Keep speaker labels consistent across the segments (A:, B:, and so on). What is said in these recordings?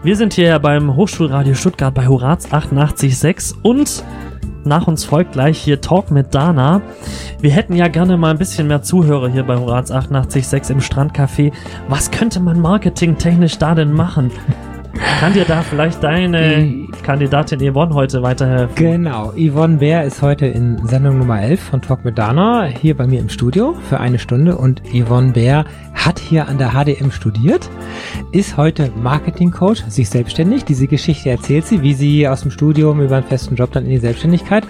A: Wir sind hier beim Hochschulradio Stuttgart bei Horaz 88.6 und nach uns folgt gleich hier Talk mit Dana. Wir hätten ja gerne mal ein bisschen mehr Zuhörer hier bei Horaz 88.6 im Strandcafé. Was könnte man marketingtechnisch da denn machen? Kann dir da vielleicht deine Kandidatin Yvonne heute weiterhelfen?
B: Genau, Yvonne Bär ist heute in Sendung Nummer 11 von Talk mit Dana hier bei mir im Studio für eine Stunde und Yvonne Bär hat hier an der HDM studiert, ist heute Marketing-Coach, sich selbstständig. Diese Geschichte erzählt sie, wie sie aus dem Studium über einen festen Job dann in die Selbstständigkeit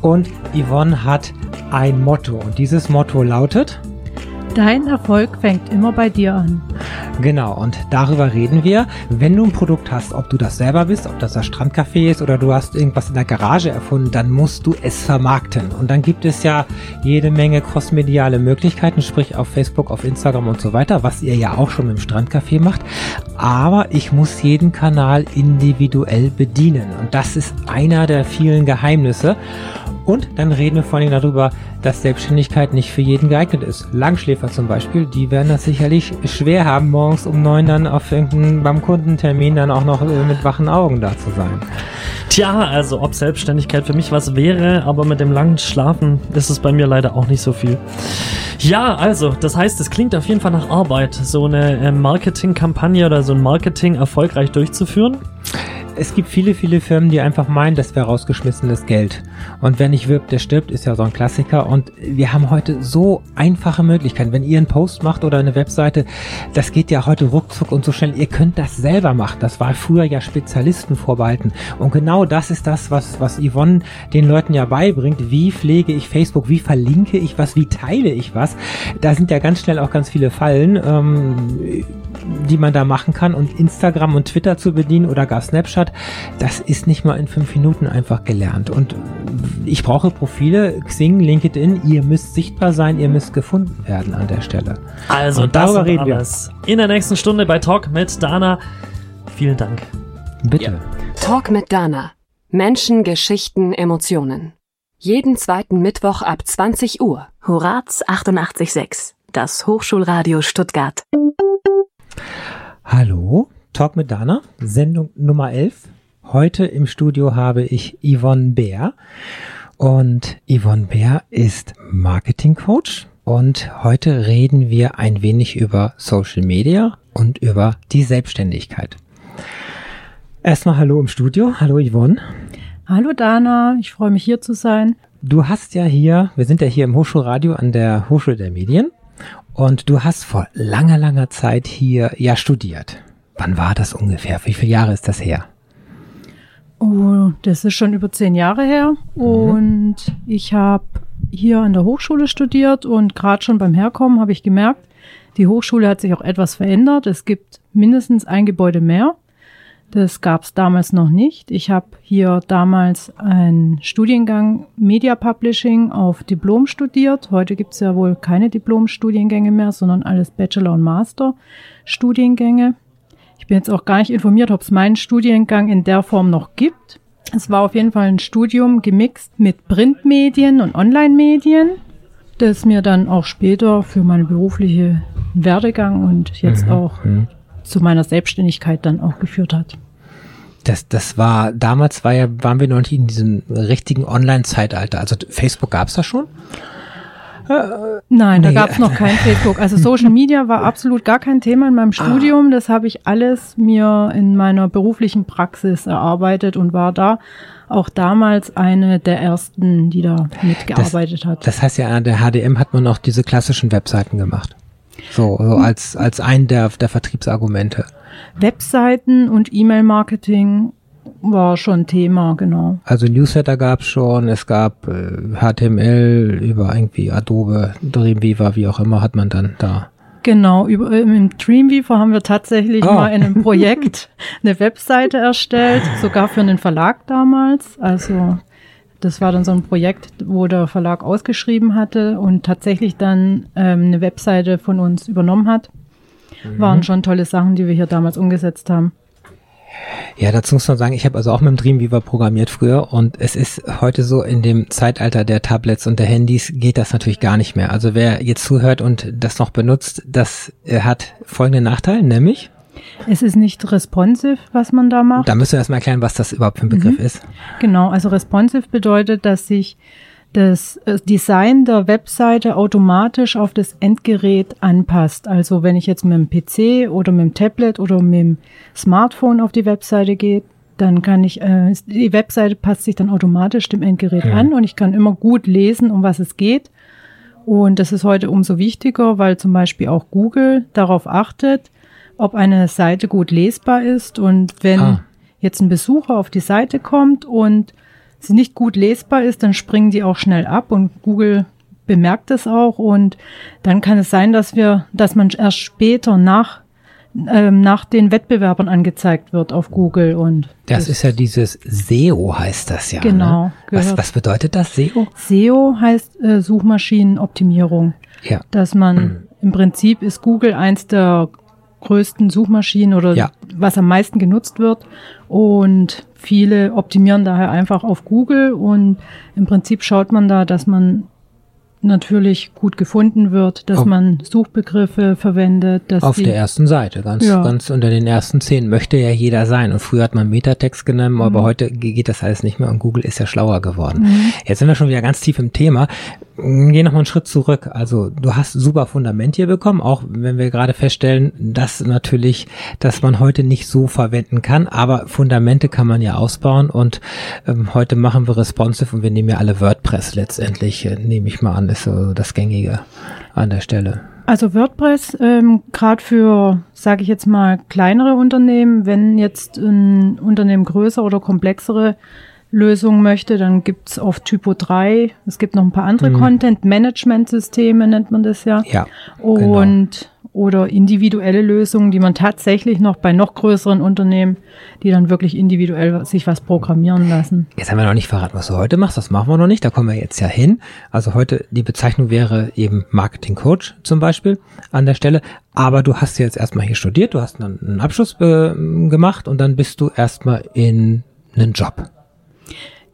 B: und Yvonne hat ein Motto und dieses Motto lautet
C: Dein Erfolg fängt immer bei dir an.
B: Genau, und darüber reden wir. Wenn du ein Produkt hast, ob du das selber bist, ob das das Strandcafé ist oder du hast irgendwas in der Garage erfunden, dann musst du es vermarkten. Und dann gibt es ja jede Menge crossmediale Möglichkeiten, sprich auf Facebook, auf Instagram und so weiter, was ihr ja auch schon im Strandcafé macht. Aber ich muss jeden Kanal individuell bedienen. Und das ist einer der vielen Geheimnisse. Und dann reden wir vor allem darüber, dass Selbstständigkeit nicht für jeden geeignet ist. Langschläfer zum Beispiel, die werden das sicherlich schwer haben, morgens um neun dann auf irgendeinen, beim Kundentermin dann auch noch äh, mit wachen Augen da zu sein.
A: Tja, also ob Selbstständigkeit für mich was wäre, aber mit dem langen Schlafen ist es bei mir leider auch nicht so viel. Ja, also, das heißt, es klingt auf jeden Fall nach Arbeit, so eine äh, Marketingkampagne oder so ein Marketing erfolgreich durchzuführen
B: es gibt viele, viele Firmen, die einfach meinen, das wäre rausgeschmissenes Geld. Und wer nicht wirbt, der stirbt, ist ja so ein Klassiker. Und wir haben heute so einfache Möglichkeiten. Wenn ihr einen Post macht oder eine Webseite, das geht ja heute ruckzuck und so schnell. Ihr könnt das selber machen. Das war früher ja Spezialisten vorbehalten. Und genau das ist das, was, was Yvonne den Leuten ja beibringt. Wie pflege ich Facebook? Wie verlinke ich was? Wie teile ich was? Da sind ja ganz schnell auch ganz viele Fallen. Ähm, die man da machen kann und Instagram und Twitter zu bedienen oder gar Snapchat, das ist nicht mal in fünf Minuten einfach gelernt. Und ich brauche Profile, Xing, LinkedIn, ihr müsst sichtbar sein, ihr müsst gefunden werden an der Stelle.
A: Also und darüber reden alles wir. In der nächsten Stunde bei Talk mit Dana. Vielen Dank.
B: Bitte. Ja.
D: Talk mit Dana. Menschen, Geschichten, Emotionen. Jeden zweiten Mittwoch ab 20 Uhr. Horaz 886. Das Hochschulradio Stuttgart.
B: Hallo, Talk mit Dana, Sendung Nummer 11. Heute im Studio habe ich Yvonne Bär und Yvonne Bär ist Marketing Coach und heute reden wir ein wenig über Social Media und über die Selbstständigkeit. Erstmal hallo im Studio, hallo Yvonne.
C: Hallo Dana, ich freue mich hier zu sein.
B: Du hast ja hier, wir sind ja hier im Hochschulradio an der Hochschule der Medien und du hast vor langer, langer Zeit hier ja studiert. Wann war das ungefähr? Wie viele Jahre ist das her?
C: Oh, das ist schon über zehn Jahre her. Mhm. Und ich habe hier an der Hochschule studiert und gerade schon beim Herkommen habe ich gemerkt, die Hochschule hat sich auch etwas verändert. Es gibt mindestens ein Gebäude mehr. Das gab es damals noch nicht. Ich habe hier damals einen Studiengang Media Publishing auf Diplom studiert. Heute gibt es ja wohl keine Diplom-Studiengänge mehr, sondern alles Bachelor- und Master-Studiengänge. Ich bin jetzt auch gar nicht informiert, ob es meinen Studiengang in der Form noch gibt. Es war auf jeden Fall ein Studium gemixt mit Printmedien und Online-Medien, das mir dann auch später für meine berufliche Werdegang und jetzt mhm. auch mhm zu meiner Selbstständigkeit dann auch geführt hat.
B: Das, das war, damals war ja, waren wir noch nicht in diesem richtigen Online-Zeitalter. Also Facebook gab es da schon?
C: Äh, Nein, nee. da gab es noch kein Facebook. Also Social Media war absolut gar kein Thema in meinem ah. Studium. Das habe ich alles mir in meiner beruflichen Praxis erarbeitet und war da auch damals eine der ersten, die da mitgearbeitet
B: das,
C: hat.
B: Das heißt ja, an der HDM hat man auch diese klassischen Webseiten gemacht. So, so als, als ein der, der Vertriebsargumente.
C: Webseiten und E-Mail-Marketing war schon Thema, genau.
B: Also Newsletter gab es schon, es gab äh, HTML über irgendwie Adobe, Dreamweaver, wie auch immer, hat man dann da.
C: Genau, über, im Dreamweaver haben wir tatsächlich oh. mal in einem Projekt eine Webseite erstellt, sogar für einen Verlag damals. Also das war dann so ein Projekt, wo der Verlag ausgeschrieben hatte und tatsächlich dann ähm, eine Webseite von uns übernommen hat. Mhm. Waren schon tolle Sachen, die wir hier damals umgesetzt haben.
B: Ja, dazu muss man sagen, ich habe also auch mit dem Dreamweaver programmiert früher und es ist heute so, in dem Zeitalter der Tablets und der Handys geht das natürlich gar nicht mehr. Also wer jetzt zuhört und das noch benutzt, das hat folgenden Nachteil, nämlich
C: Es ist nicht responsive, was man da macht.
B: Da müssen wir erstmal erklären, was das überhaupt für ein Begriff
C: Mhm.
B: ist.
C: Genau, also responsive bedeutet, dass sich das äh, Design der Webseite automatisch auf das Endgerät anpasst. Also wenn ich jetzt mit dem PC oder mit dem Tablet oder mit dem Smartphone auf die Webseite gehe, dann kann ich, äh, die Webseite passt sich dann automatisch dem Endgerät
B: Mhm.
C: an und ich kann immer gut lesen, um was es geht. Und das ist heute umso wichtiger, weil zum Beispiel auch Google darauf achtet, ob eine Seite gut lesbar ist. Und wenn
B: Ah.
C: jetzt ein Besucher auf die Seite kommt und sie nicht gut lesbar ist, dann springen die auch schnell ab und Google bemerkt es auch und dann kann es sein, dass wir, dass man erst später nach ähm, nach den Wettbewerbern angezeigt wird auf Google und
B: Das ist ja dieses SEO heißt das ja.
C: Genau,
B: Ne? Was, was bedeutet das, SEO?
C: SEO heißt äh, Suchmaschinenoptimierung.
B: Ja.
C: dass man im Prinzip ist Google eins der größten Suchmaschinen oder
B: Ja.
C: was am meisten genutzt wird und viele optimieren daher einfach auf Google und im Prinzip schaut man da, dass man natürlich gut gefunden wird, dass
B: Auf-
C: man Suchbegriffe verwendet, dass
B: Auf der ersten Seite, ganz,
C: Ja.
B: ganz unter den ersten zehn möchte ja jeder sein. Und früher hat man Metatext genommen, aber
C: Mhm.
B: heute ge- geht das alles nicht mehr und Google ist ja schlauer geworden. Jetzt sind wir schon wieder ganz tief im Thema. Geh noch mal einen Schritt zurück. Also du hast super Fundament hier bekommen, auch wenn wir gerade feststellen, dass natürlich, dass man heute nicht so verwenden kann, aber Fundamente kann man ja ausbauen und ähm, heute machen wir responsive und wir nehmen ja alle WordPress letztendlich, äh, nehme ich mal an, ist so das Gängige an der Stelle.
C: Also WordPress, ähm, gerade für, sage ich jetzt mal, kleinere Unternehmen, wenn jetzt ein Unternehmen größer oder komplexere Lösungen möchte, dann gibt's auf Typo 3, es gibt noch ein paar andere
B: Mhm.
C: Content-Management-Systeme, nennt man das ja.
B: Ja. genau.
C: Und oder individuelle Lösungen, die man tatsächlich noch bei noch größeren Unternehmen, die dann wirklich individuell sich was programmieren lassen.
B: Jetzt haben wir noch nicht verraten, was du heute machst. Das machen wir noch nicht. Da kommen wir jetzt ja hin. Also heute die Bezeichnung wäre eben Marketing Coach zum Beispiel an der Stelle. Aber du hast jetzt erstmal hier studiert, du hast einen, einen Abschluss äh, gemacht und dann bist du erstmal in einen Job.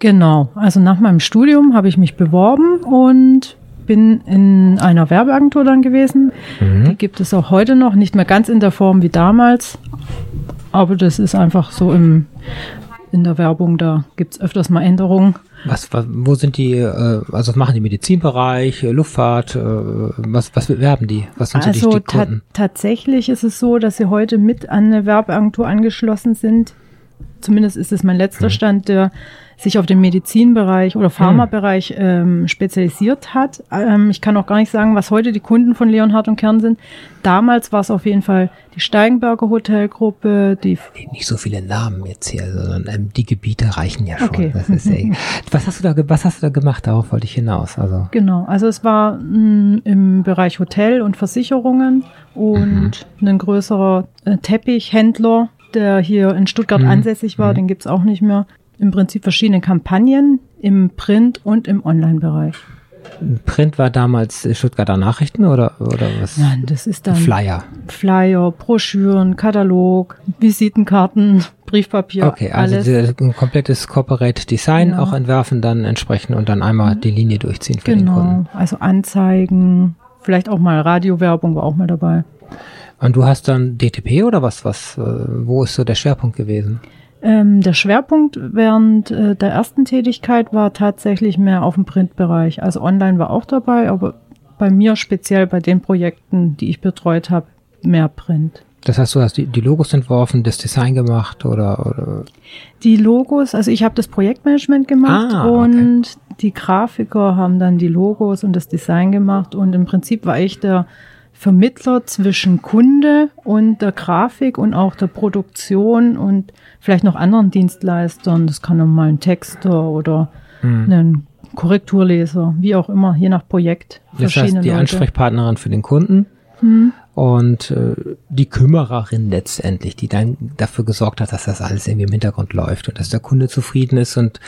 C: Genau, also nach meinem Studium habe ich mich beworben und bin in einer Werbeagentur dann gewesen. Die gibt es auch heute noch, nicht mehr ganz in der Form wie damals, aber das ist einfach so im, in der Werbung, da gibt es öfters mal Änderungen.
B: Was, was, wo sind die, äh, also was machen die Medizinbereich, äh, Luftfahrt, äh, was, was bewerben die? Was sind so
C: Also
B: die, die
C: ta tatsächlich ist es so, dass sie heute mit an eine Werbeagentur angeschlossen sind. Zumindest ist es mein letzter
B: Mhm.
C: Stand, der sich auf den Medizinbereich oder Pharmabereich ähm, spezialisiert hat. Ähm, ich kann auch gar nicht sagen, was heute die Kunden von Leonhard und Kern sind. Damals war es auf jeden Fall die Steigenberger Hotelgruppe, die
B: Nicht so viele Namen jetzt hier, sondern ähm, die Gebiete reichen ja schon.
C: Okay.
B: Das ist ja, was hast du da, was hast du da gemacht? Darauf wollte ich hinaus. Also
C: Genau, also es war mh, im Bereich Hotel und Versicherungen und ein größerer äh, Teppichhändler, der hier in Stuttgart
B: Mhm.
C: ansässig war, den gibt's auch nicht mehr. Im Prinzip verschiedene Kampagnen im Print- und im Online-Bereich.
B: Print war damals äh, Stuttgarter Nachrichten oder, oder was?
C: Nein, das ist dann
B: Flyer.
C: Flyer, Broschüren, Katalog, Visitenkarten, Briefpapier,
B: okay, also
C: alles.
B: ein komplettes Corporate Design
C: Genau.
B: auch entwerfen, dann entsprechend und dann einmal die Linie durchziehen für den Kunden.
C: genau, also Anzeigen, vielleicht auch mal Radiowerbung war auch mal dabei.
B: Und du hast dann DTP oder was? Was? Äh, wo ist so der Schwerpunkt gewesen?
C: Ähm, der Schwerpunkt während äh, der ersten Tätigkeit war tatsächlich mehr auf dem Printbereich. Also online war auch dabei, aber bei mir speziell bei den Projekten, die ich betreut habe, mehr Print.
B: Das heißt, du hast die, die Logos entworfen, das Design gemacht oder, oder
C: Die Logos, also ich habe das Projektmanagement gemacht
B: Ah, okay.
C: und die Grafiker haben dann die Logos und das Design gemacht und im Prinzip war ich der Vermittler zwischen Kunde und der Grafik und auch der Produktion und vielleicht noch anderen Dienstleistern. Das kann mal ein Texter oder
B: Hm.
C: ein Korrekturleser, wie auch immer, je nach Projekt.
B: das heißt, die
C: Leute.
B: Ansprechpartnerin für den Kunden
C: Hm.
B: und äh, die Kümmererin letztendlich, die dann dafür gesorgt hat, dass das alles irgendwie im Hintergrund läuft und dass der Kunde zufrieden ist und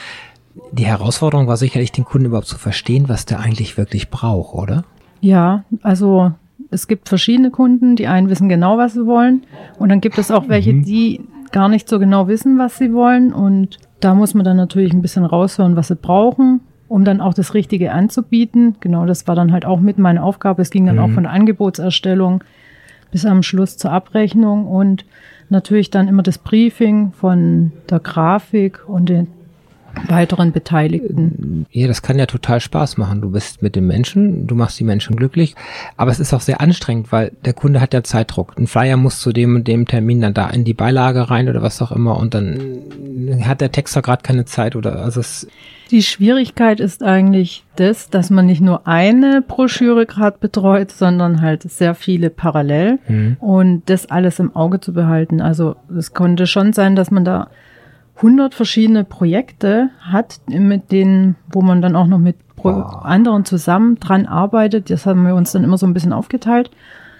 B: die Herausforderung war sicherlich, den Kunden überhaupt zu verstehen, was der eigentlich wirklich braucht, oder?
C: Ja, also es gibt verschiedene Kunden, die einen wissen genau, was sie wollen. Und dann gibt es auch welche,
B: Mhm.
C: die gar nicht so genau wissen, was sie wollen. Und da muss man dann natürlich ein bisschen raushören, was sie brauchen, um dann auch das Richtige anzubieten. Genau, das war dann halt auch mit meiner Aufgabe. Es ging dann
B: Mhm.
C: auch von der Angebotserstellung bis am Schluss zur Abrechnung und natürlich dann immer das Briefing von der Grafik und den weiteren Beteiligten.
B: Ja, das kann ja total Spaß machen. Du bist mit den Menschen, du machst die Menschen glücklich, aber es ist auch sehr anstrengend, weil der Kunde hat ja Zeitdruck. Ein Flyer muss zu dem und dem Termin dann da in die Beilage rein oder was auch immer und dann hat der Texter gerade keine Zeit oder also es
C: die Schwierigkeit ist eigentlich das, dass man nicht nur eine Broschüre gerade betreut, sondern halt sehr viele parallel mhm. und das alles im Auge zu behalten. Also es konnte schon sein, dass man da 100 verschiedene Projekte hat, mit denen, wo man dann auch noch mit wow. anderen zusammen dran arbeitet. Das haben wir uns dann immer so ein bisschen aufgeteilt.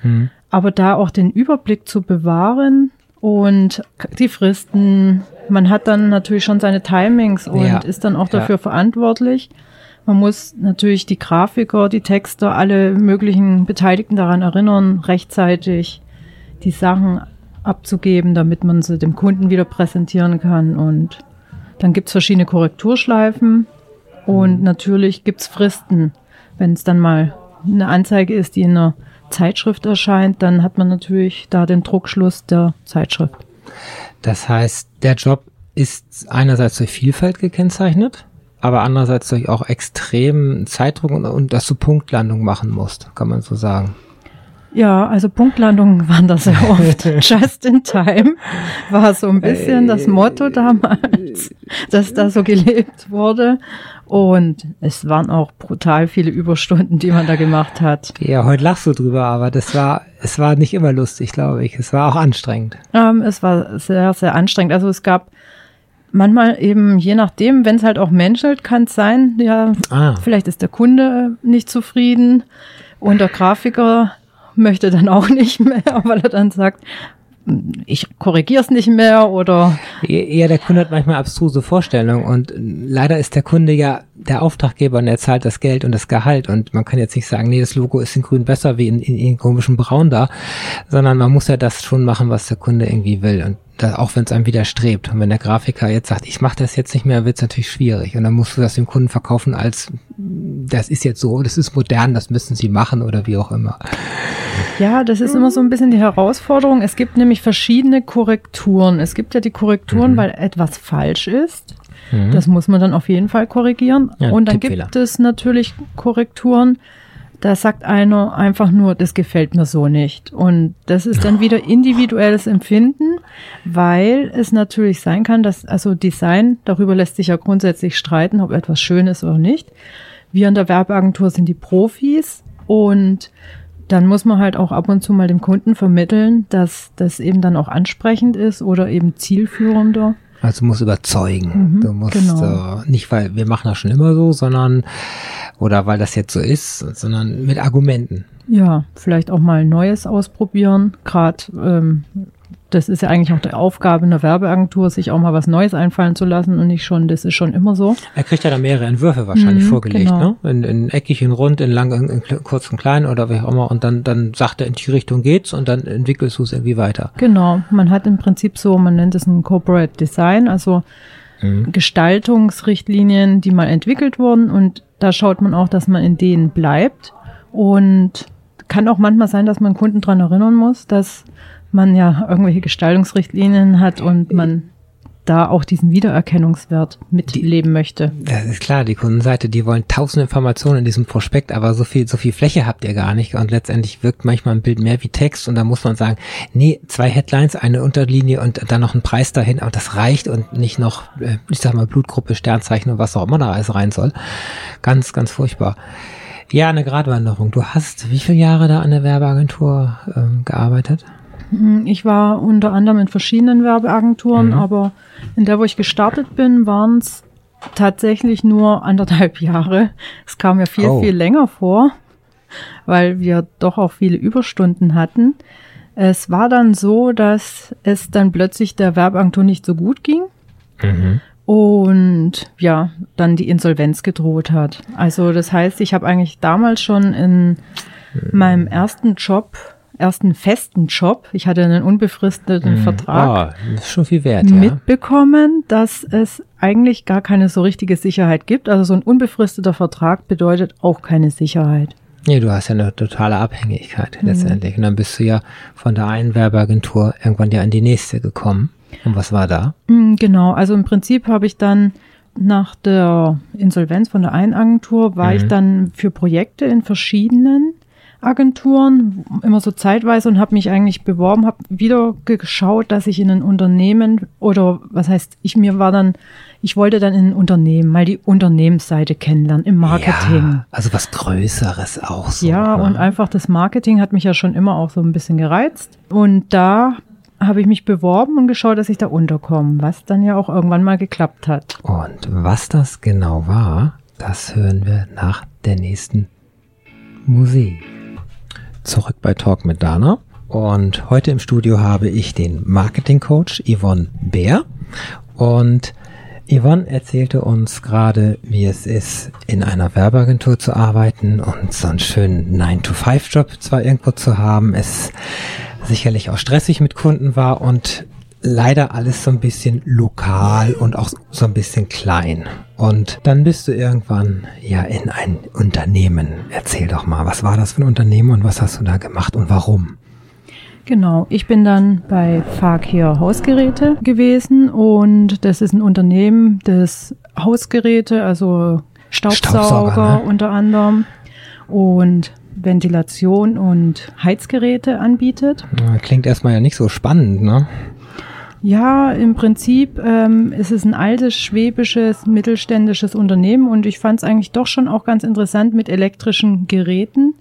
C: Mhm. Aber da auch den Überblick zu bewahren und die Fristen, man hat dann natürlich schon seine Timings und ja. ist dann auch dafür ja. verantwortlich. Man muss natürlich die Grafiker, die Texter, alle möglichen Beteiligten daran erinnern, rechtzeitig die Sachen abzugeben, damit man sie dem Kunden wieder präsentieren kann. Und dann gibt's verschiedene Korrekturschleifen und mhm. natürlich gibt's Fristen. Wenn es dann mal eine Anzeige ist, die in einer Zeitschrift erscheint, dann hat man natürlich da den Druckschluss der Zeitschrift.
B: Das heißt, der Job ist einerseits durch Vielfalt gekennzeichnet, aber andererseits durch auch extremen Zeitdruck und, und dass du Punktlandung machen musst, kann man so sagen.
C: Ja, also Punktlandungen waren da sehr oft. Just in time war so ein bisschen das Motto damals, dass da so gelebt wurde. Und es waren auch brutal viele Überstunden, die man da gemacht hat.
B: Ja, heute lachst du drüber, aber das war, es war nicht immer lustig, glaube ich. Es war auch anstrengend.
C: Ähm, es war sehr, sehr anstrengend. Also es gab manchmal eben, je nachdem, wenn es halt auch menschelt, kann es sein, ja, ah. vielleicht ist der Kunde nicht zufrieden und der Grafiker möchte dann auch nicht mehr, weil er dann sagt, ich korrigiere es nicht mehr oder.
B: Ja, der Kunde hat manchmal abstruse Vorstellungen und leider ist der Kunde ja der Auftraggeber und er zahlt das Geld und das Gehalt und man kann jetzt nicht sagen, nee, das Logo ist in grün besser wie in, in, in komischen Braun da, sondern man muss ja das schon machen, was der Kunde irgendwie will und da, auch wenn es einem widerstrebt. Und wenn der Grafiker jetzt sagt, ich mache das jetzt nicht mehr, wird es natürlich schwierig. Und dann musst du das dem Kunden verkaufen als, das ist jetzt so, das ist modern, das müssen sie machen oder wie auch immer.
C: Ja, das ist immer so ein bisschen die Herausforderung. Es gibt nämlich verschiedene Korrekturen. Es gibt ja die Korrekturen, mhm. weil etwas falsch ist. Mhm. Das muss man dann auf jeden Fall korrigieren. Ja, Und dann gibt es natürlich Korrekturen, da sagt einer einfach nur, das gefällt mir so nicht. Und das ist dann wieder individuelles Empfinden, weil es natürlich sein kann, dass, also Design, darüber lässt sich ja grundsätzlich streiten, ob etwas schön ist oder nicht. Wir in der Werbeagentur sind die Profis und dann muss man halt auch ab und zu mal dem Kunden vermitteln, dass das eben dann auch ansprechend ist oder eben zielführender.
B: Also muss überzeugen. Mhm, du musst genau. äh, nicht, weil wir machen das schon immer so, sondern oder weil das jetzt so ist, sondern mit Argumenten.
C: Ja, vielleicht auch mal Neues ausprobieren. Gerade ähm, das ist ja eigentlich auch die Aufgabe einer Werbeagentur, sich auch mal was Neues einfallen zu lassen und nicht schon, das ist schon immer so.
B: Er kriegt ja da mehrere Entwürfe wahrscheinlich mhm, vorgelegt, genau. ne? In, in eckig, in rund, in lang, in, in kurz und klein oder wie auch immer. Und dann, dann sagt er, in die Richtung geht's und dann entwickelst du es irgendwie weiter.
C: Genau. Man hat im Prinzip so, man nennt es ein Corporate Design, also mhm. Gestaltungsrichtlinien, die mal entwickelt wurden und da schaut man auch, dass man in denen bleibt und kann auch manchmal sein, dass man Kunden dran erinnern muss, dass man ja irgendwelche Gestaltungsrichtlinien hat und man da auch diesen Wiedererkennungswert mitleben möchte.
B: Das ist klar, die Kundenseite, die wollen tausend Informationen in diesem Prospekt, aber so viel, so viel Fläche habt ihr gar nicht und letztendlich wirkt manchmal ein Bild mehr wie Text und da muss man sagen, nee, zwei Headlines, eine Unterlinie und dann noch ein Preis dahin, aber das reicht und nicht noch, äh, ich sag mal, Blutgruppe, Sternzeichen und was auch immer da alles rein soll. Ganz, ganz furchtbar. Ja, eine Gratwanderung. Du hast wie viele Jahre da an der Werbeagentur ähm, gearbeitet?
C: Hm, ich war unter anderem in verschiedenen Werbeagenturen, mhm. aber in der, wo ich gestartet bin, waren es tatsächlich nur anderthalb Jahre. Es kam mir viel, oh. viel länger vor, weil wir doch auch viele Überstunden hatten. Es war dann so, dass es dann plötzlich der Werbeagentur nicht so gut ging. Mhm. Und ja, dann die Insolvenz gedroht hat. Also das heißt, ich habe eigentlich damals schon in mhm. meinem ersten Job ersten festen Job, ich hatte einen unbefristeten mhm. Vertrag,
B: oh, ist schon viel wert,
C: mitbekommen, ja. dass es eigentlich gar keine so richtige Sicherheit gibt. Also so ein unbefristeter Vertrag bedeutet auch keine Sicherheit.
B: Nee, du hast ja eine totale Abhängigkeit
C: Mhm.
B: letztendlich. Und dann bist du ja von der einen Werbeagentur irgendwann ja an die nächste gekommen. Und was war da?
C: Mm, Genau, also im Prinzip habe ich dann nach der Insolvenz von der einen Agentur, war
B: Mhm.
C: ich dann für Projekte in verschiedenen Agenturen, immer so zeitweise und habe mich eigentlich beworben, habe wieder geschaut, dass ich in ein Unternehmen oder was heißt, ich mir war dann, ich wollte dann in ein Unternehmen, mal die Unternehmensseite kennenlernen im Marketing.
B: Ja, also was Größeres auch so.
C: Ja,
B: ne?
C: und einfach das Marketing hat mich ja schon immer auch so ein bisschen gereizt. Und da habe ich mich beworben und geschaut, dass ich da unterkomme, was dann ja auch irgendwann mal geklappt hat.
B: Und was das genau war, das hören wir nach der nächsten Musik. Zurück bei Talk mit Dana. Und heute im Studio habe ich den Marketing-Coach Yvonne Bär. Und Yvonne erzählte uns gerade, wie es ist, in einer Werbeagentur zu arbeiten und so einen schönen 9-to-5-Job zwar irgendwo zu haben. Es sicherlich auch stressig mit Kunden war und leider alles so ein bisschen lokal und auch so ein bisschen klein. Und dann bist du irgendwann ja in ein Unternehmen. Erzähl doch mal, was war das für ein Unternehmen und was hast du da gemacht und warum?
C: Genau, ich bin dann bei Fakir Hausgeräte gewesen und das ist ein Unternehmen, das Hausgeräte, also Staubsauger,
B: Staubsauger, ne?
C: unter anderem und Ventilation und Heizgeräte anbietet.
B: Klingt erstmal ja nicht so spannend, ne?
C: Ja, im Prinzip ähm, ist es ein altes schwäbisches mittelständisches Unternehmen und ich fand es eigentlich doch schon auch ganz interessant, mit elektrischen Geräten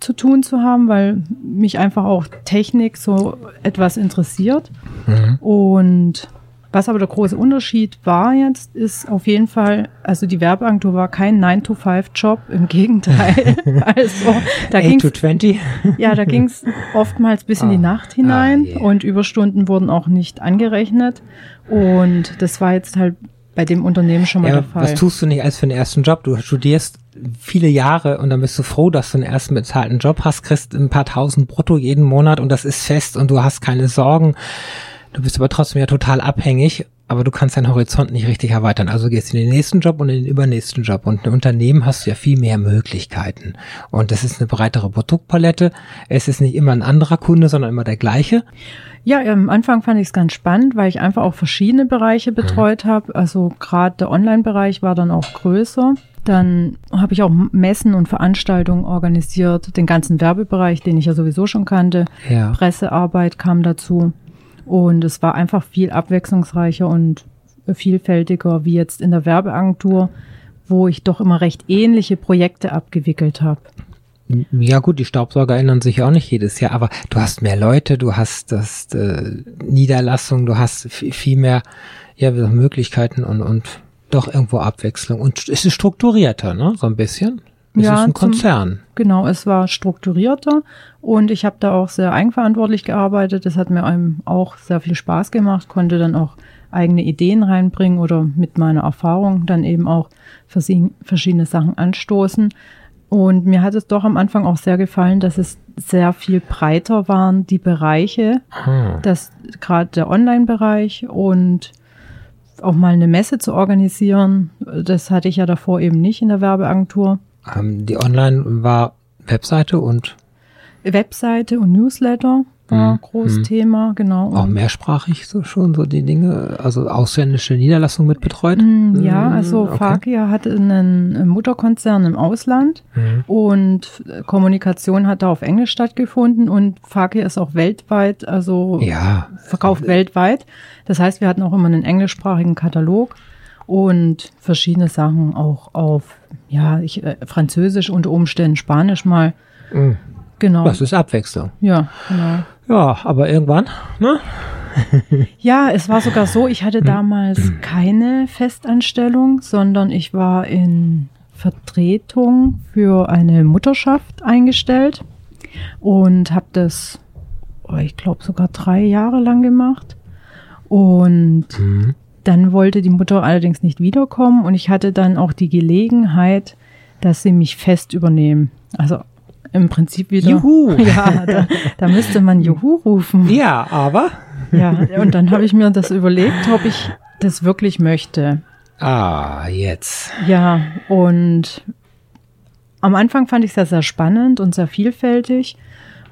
C: zu tun zu haben, weil mich einfach auch Technik so etwas interessiert.
B: Mhm.
C: Und was aber der große Unterschied war jetzt, ist auf jeden Fall, also die Werbeagentur war kein 9-to-5-Job, im Gegenteil. also da
B: 8
C: ging
B: to 20?
C: ja, da ging es oftmals bis in die
B: Ah.
C: Nacht hinein
B: Ah, yeah.
C: und Überstunden wurden auch nicht angerechnet. Und das war jetzt halt bei dem Unternehmen schon mal
B: Ja,
C: der Fall.
B: was tust du nicht als für den ersten Job? Du studierst viele Jahre und dann bist du froh, dass du einen ersten bezahlten Job hast, kriegst ein paar tausend brutto jeden Monat und das ist fest und du hast keine Sorgen. Du bist aber trotzdem ja total abhängig, aber du kannst deinen Horizont nicht richtig erweitern. Also gehst in den nächsten Job und in den übernächsten Job. Und ein Unternehmen hast du ja viel mehr Möglichkeiten. Und das ist eine breitere Produktpalette. Es ist nicht immer ein anderer Kunde, sondern immer der gleiche.
C: Ja, am Anfang fand ich es ganz spannend, weil ich einfach auch verschiedene Bereiche
B: Mhm.
C: betreut habe. Also gerade der Online-Bereich war dann auch größer. Dann habe ich auch Messen und Veranstaltungen organisiert, den ganzen Werbebereich, den ich ja sowieso schon kannte.
B: Ja.
C: Pressearbeit kam dazu. Und es war einfach viel abwechslungsreicher und vielfältiger wie jetzt in der Werbeagentur, wo ich doch immer recht ähnliche Projekte abgewickelt habe.
B: Ja gut, die Staubsauger ändern sich auch nicht jedes Jahr, aber du hast mehr Leute, du hast das äh, Niederlassung, du hast viel, mehr ja, Möglichkeiten und, und doch irgendwo Abwechslung. Und es ist strukturierter, ne? So ein bisschen. Es
C: Ja,
B: ist ein
C: zum-
B: Konzern.
C: Genau, es war strukturierter und ich habe da auch sehr eigenverantwortlich gearbeitet. Das hat mir einem auch sehr viel Spaß gemacht, konnte dann auch eigene Ideen reinbringen oder mit meiner Erfahrung dann eben auch verschiedene Sachen anstoßen. Und mir hat es doch am Anfang auch sehr gefallen, dass es sehr viel breiter waren, die Bereiche,
B: Hm.
C: dass gerade der Online-Bereich und auch mal eine Messe zu organisieren, das hatte ich ja davor eben nicht in der Werbeagentur.
B: Ähm, die Online war Webseite und
C: Webseite und Newsletter war
B: Mhm.
C: groß
B: Mhm.
C: Thema, genau.
B: auch mehrsprachig so schon so die Dinge, also ausländische Niederlassung mit betreut.
C: Mm, ja,
B: Mm,
C: also
B: okay.
C: Fakia hatte einen Mutterkonzern im Ausland
B: Mhm.
C: und Kommunikation hat da auf Englisch stattgefunden und Fakia ist auch weltweit, also
B: Ja,
C: verkauft weltweit. Das heißt, wir hatten auch immer einen englischsprachigen Katalog und verschiedene Sachen auch auf, ja, ich, äh, Französisch unter Umständen, Spanisch mal.
B: Mm.
C: Genau.
B: das ist Abwechslung.
C: ja, genau.
B: Ja, aber irgendwann, ne?
C: Ja, es war sogar so, ich hatte damals keine Festanstellung, sondern ich war in Vertretung für eine Mutterschaft eingestellt und habe das, oh, ich glaube, sogar drei Jahre lang gemacht. Und
B: Mhm.
C: Dann wollte die Mutter allerdings nicht wiederkommen und ich hatte dann auch die Gelegenheit, dass sie mich fest übernehmen. Also im Prinzip wieder.
B: Juhu.
C: Ja, da, da müsste man Juhu rufen.
B: Ja, aber
C: Ja, und dann habe ich mir das überlegt, ob ich das wirklich möchte.
B: Ah, jetzt.
C: Ja, und am Anfang fand ich es sehr, sehr spannend und sehr vielfältig.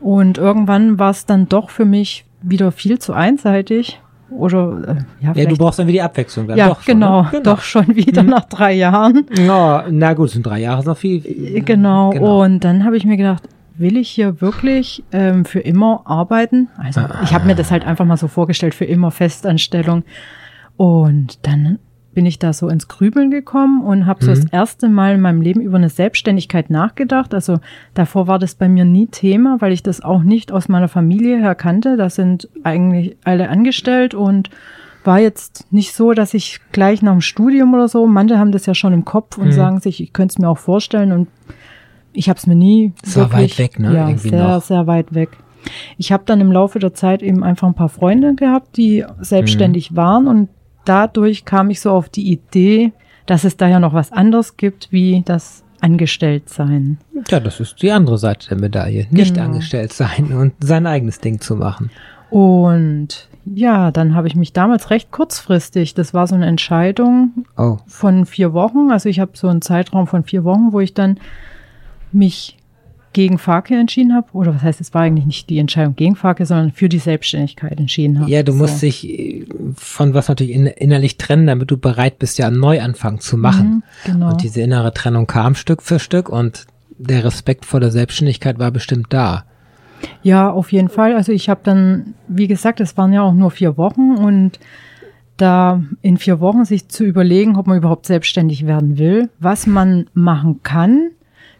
C: Und irgendwann war es dann doch für mich wieder viel zu einseitig. Oder äh, ja,
B: Ja, du brauchst dann wieder die Abwechslung. Dann
C: ja
B: doch schon,
C: genau,
B: ne? genau.
C: doch schon wieder
B: Mhm.
C: nach drei Jahren.
B: Ja, na gut, sind drei Jahre noch viel.
C: Genau.
B: Genau.
C: Und dann habe ich mir gedacht, will ich hier wirklich ähm, für immer arbeiten? Also ich habe mir das halt einfach mal so vorgestellt, für immer Festanstellung. Und dann bin ich da so ins Grübeln gekommen und habe so
B: Mhm.
C: das erste Mal in meinem Leben über eine Selbstständigkeit nachgedacht. Also davor war das bei mir nie Thema, weil ich das auch nicht aus meiner Familie her kannte. Da sind eigentlich alle angestellt und war jetzt nicht so, dass ich gleich nach dem Studium oder so, manche haben das ja schon im Kopf und
B: Mhm.
C: sagen sich, ich könnte es mir auch vorstellen und ich habe es mir nie
B: Es war
C: wirklich,
B: weit weg, ne?
C: Ja,
B: Irgendwie
C: sehr,
B: noch.
C: sehr weit weg. Ich habe dann im Laufe der Zeit eben einfach ein paar Freunde gehabt, die selbstständig
B: Mhm.
C: waren und dadurch kam ich so auf die Idee, dass es da ja noch was anderes gibt, wie das Angestelltsein.
B: Ja, das ist die andere Seite der Medaille. Nicht
C: Genau.
B: angestellt sein und sein eigenes Ding zu machen.
C: Und ja, dann habe ich mich damals recht kurzfristig, das war so eine Entscheidung
B: Oh,
C: von vier Wochen, also ich habe so einen Zeitraum von vier Wochen, wo ich dann mich gegen Farke entschieden habe. Oder was heißt, es war eigentlich nicht die Entscheidung gegen Farke, sondern für die Selbstständigkeit entschieden habe.
B: ja, du musst
C: so.
B: dich äh, von was natürlich in, innerlich trennen, damit du bereit bist, ja einen Neuanfang zu machen.
C: Mhm, genau.
B: Und diese innere Trennung kam Stück für Stück und der Respekt vor der Selbstständigkeit war bestimmt da.
C: Ja, auf jeden Fall. Also ich habe dann, wie gesagt, es waren ja auch nur vier Wochen und da in vier Wochen sich zu überlegen, ob man überhaupt selbstständig werden will, was man machen kann,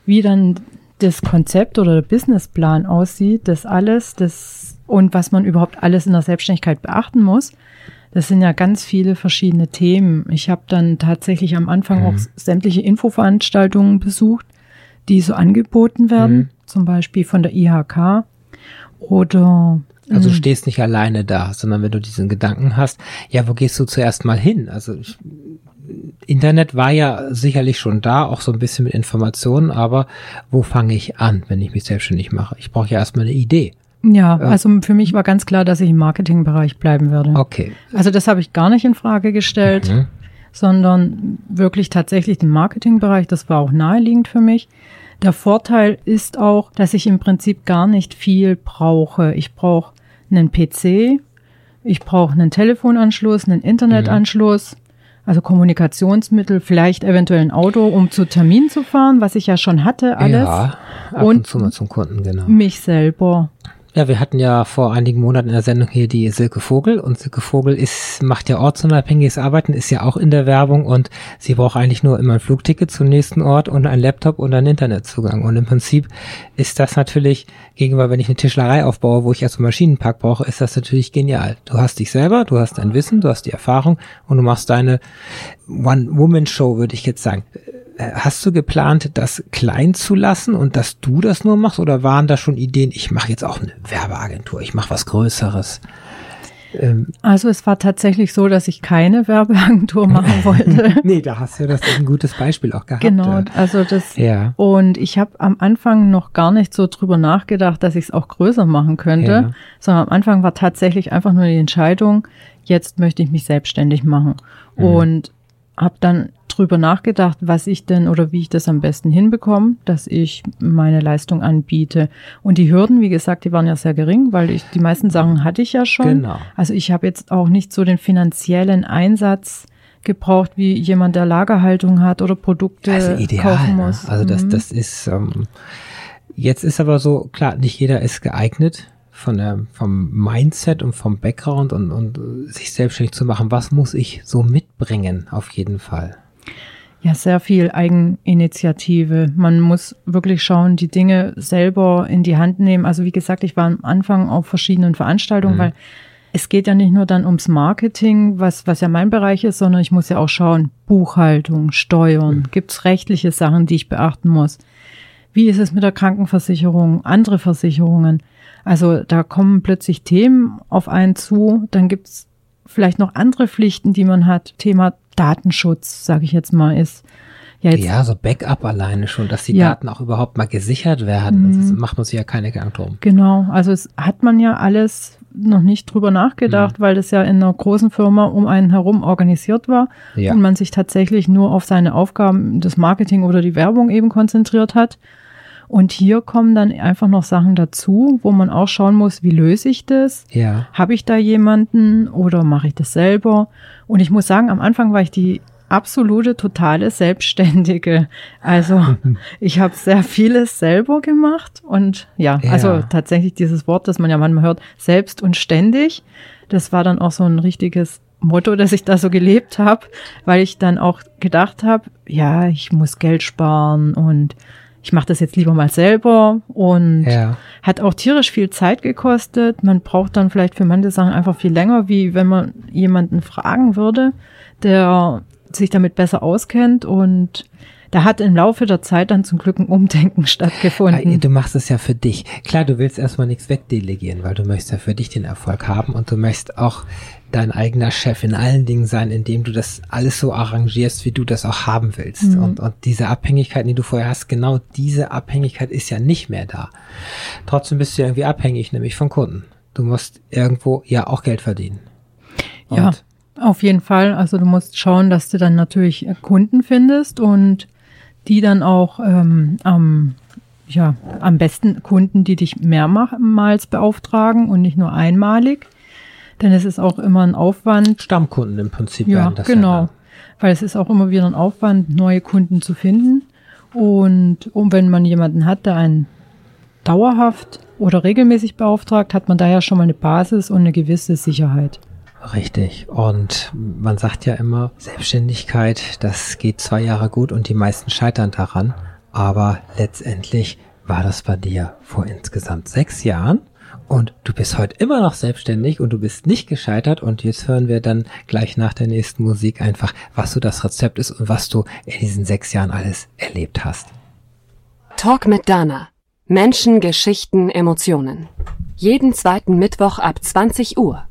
C: wie dann das Konzept oder der Businessplan aussieht, das alles, das und was man überhaupt alles in der Selbstständigkeit beachten muss. Das sind ja ganz viele verschiedene Themen. Ich habe dann tatsächlich am Anfang
B: Mhm.
C: auch sämtliche Infoveranstaltungen besucht, die so angeboten werden,
B: Mhm.
C: zum Beispiel von der IHK oder
B: Also du
C: Mhm.
B: stehst nicht alleine da, sondern wenn du diesen Gedanken hast, ja, wo gehst du zuerst mal hin? Also ich, Internet war ja sicherlich schon da, auch so ein bisschen mit Informationen, aber wo fange ich an, wenn ich mich selbstständig mache? Ich brauche ja erstmal eine Idee.
C: ja,
B: Ja.
C: also für mich war ganz klar, dass ich im Marketingbereich bleiben werde.
B: Okay.
C: Also das habe ich gar nicht in Frage gestellt,
B: Mhm.
C: sondern wirklich tatsächlich den Marketingbereich. Das war auch naheliegend für mich. Der Vorteil ist auch, dass ich im Prinzip gar nicht viel brauche. Ich brauche einen PC, ich brauche einen Telefonanschluss, einen Internetanschluss, also Kommunikationsmittel, vielleicht eventuell ein Auto, um zu Termin zu fahren, was ich ja schon hatte, alles.
B: Ja, ab und,
C: Und-
B: zu mal zum Kunden, genau.
C: Mich selber.
B: Ja, wir hatten ja vor einigen Monaten in der Sendung hier die Silke Vogel und Silke Vogel ist, macht ja ortsunabhängiges Arbeiten, ist ja auch in der Werbung und sie braucht eigentlich nur immer ein Flugticket zum nächsten Ort und ein Laptop und einen Internetzugang. Und im Prinzip ist das natürlich gegenüber, wenn ich eine Tischlerei aufbaue, wo ich einen Maschinenpark brauche, ist das natürlich genial. Du hast dich selber, du hast dein Wissen, du hast die Erfahrung und du machst deine One-Woman-Show, würde ich jetzt sagen. Äh, Hast du geplant, das klein zu lassen und dass du das nur machst oder waren da schon Ideen, ich mache jetzt auch eine Werbeagentur, ich mache was Größeres? Ähm,
C: Also es war tatsächlich so, dass ich keine Werbeagentur machen wollte.
B: nee, da hast du das ein gutes Beispiel auch gehabt.
C: genau,
B: äh.
C: also das
B: Ja.
C: Und ich habe am Anfang noch gar nicht so drüber nachgedacht, dass ich es auch größer machen könnte,
B: Ja.
C: sondern am Anfang war tatsächlich einfach nur die Entscheidung, jetzt möchte ich mich selbstständig machen.
B: Mhm.
C: Und habe dann drüber nachgedacht, was ich denn oder wie ich das am besten hinbekomme, dass ich meine Leistung anbiete. Und die Hürden, wie gesagt, die waren ja sehr gering, weil ich die meisten Sachen hatte ich ja schon.
B: Genau.
C: Also ich habe jetzt auch nicht so den finanziellen Einsatz gebraucht, wie jemand, der Lagerhaltung hat oder Produkte
B: Also ideal.
C: kaufen
B: Ne?
C: muss.
B: Also das,
C: Mhm.
B: das ist, ähm, jetzt ist aber so, klar, nicht jeder ist geeignet von der, vom Mindset und vom Background und, und sich selbstständig zu machen. Was muss ich so mitbringen, auf jeden Fall?
C: Ja, sehr viel Eigeninitiative. Man muss wirklich schauen, die Dinge selber in die Hand nehmen. Also wie gesagt, ich war am Anfang auf verschiedenen Veranstaltungen,
B: Mhm.
C: weil es geht ja nicht nur dann ums Marketing, was, was ja mein Bereich ist, sondern ich muss ja auch schauen, Buchhaltung, Steuern, gibt's rechtliche Sachen, die ich beachten muss. Wie ist es mit der Krankenversicherung, andere Versicherungen? Also da kommen plötzlich Themen auf einen zu, dann gibt's vielleicht noch andere Pflichten, die man hat. Thema Datenschutz, sage ich jetzt mal, ist Ja, jetzt,
B: Ja, so Backup alleine schon, dass die
C: Ja.
B: Daten auch überhaupt mal gesichert werden.
C: Mhm.
B: Das macht man sich ja keine Gedanken drum.
C: Genau, also es hat man ja alles noch nicht drüber nachgedacht, weil das ja in einer großen Firma um einen herum organisiert war
B: Ja.
C: und man sich tatsächlich nur auf seine Aufgaben, das Marketing oder die Werbung eben konzentriert hat. Und hier kommen dann einfach noch Sachen dazu, wo man auch schauen muss, wie löse ich das?
B: Ja.
C: Habe ich da jemanden oder mache ich das selber? Und ich muss sagen, am Anfang war ich die absolute, totale Selbstständige. Also ich habe sehr vieles selber gemacht und ja,
B: Ja.
C: also tatsächlich dieses Wort, das man ja manchmal hört, selbst und ständig, das war dann auch so ein richtiges Motto, das ich da so gelebt habe, weil ich dann auch gedacht habe, ja, ich muss Geld sparen und ich mache das jetzt lieber mal selber und
B: Ja.
C: hat auch tierisch viel Zeit gekostet. Man braucht dann vielleicht für manche Sachen einfach viel länger, wie wenn man jemanden fragen würde, der sich damit besser auskennt. Und da hat im Laufe der Zeit dann zum Glück ein Umdenken stattgefunden.
B: Du machst es ja für dich. Klar, du willst erstmal nichts wegdelegieren, weil du möchtest ja für dich den Erfolg haben und du möchtest auch dein eigener Chef in allen Dingen sein, indem du das alles so arrangierst, wie du das auch haben willst.
C: Mhm.
B: Und, und diese Abhängigkeit, die du vorher hast, genau diese Abhängigkeit ist ja nicht mehr da. Trotzdem bist du ja irgendwie abhängig, nämlich von Kunden. Du musst irgendwo ja auch Geld verdienen.
C: Ja,
B: Und
C: auf jeden Fall. Also du musst schauen, dass du dann natürlich Kunden findest und die dann auch ähm, am, ja, am besten Kunden, die dich mehrmals beauftragen und nicht nur einmalig. Denn es ist auch immer ein Aufwand,
B: Stammkunden im Prinzip
C: Ja,
B: werden das ja
C: genau.
B: dann.
C: Weil es ist auch immer wieder ein Aufwand, neue Kunden zu finden. Und um, wenn man jemanden hat, der einen dauerhaft oder regelmäßig beauftragt, hat man daher schon mal eine Basis und eine gewisse Sicherheit.
B: Richtig. Und man sagt ja immer, Selbstständigkeit, das geht zwei Jahre gut und die meisten scheitern daran. Aber letztendlich war das bei dir vor insgesamt sechs Jahren. Und du bist heute immer noch selbstständig und du bist nicht gescheitert. Und jetzt hören wir dann gleich nach der nächsten Musik einfach, was so das Rezept ist und was du in diesen sechs Jahren alles erlebt hast.
D: Talk mit Dana. Menschen, Geschichten, Emotionen. Jeden zweiten Mittwoch ab 20 Uhr.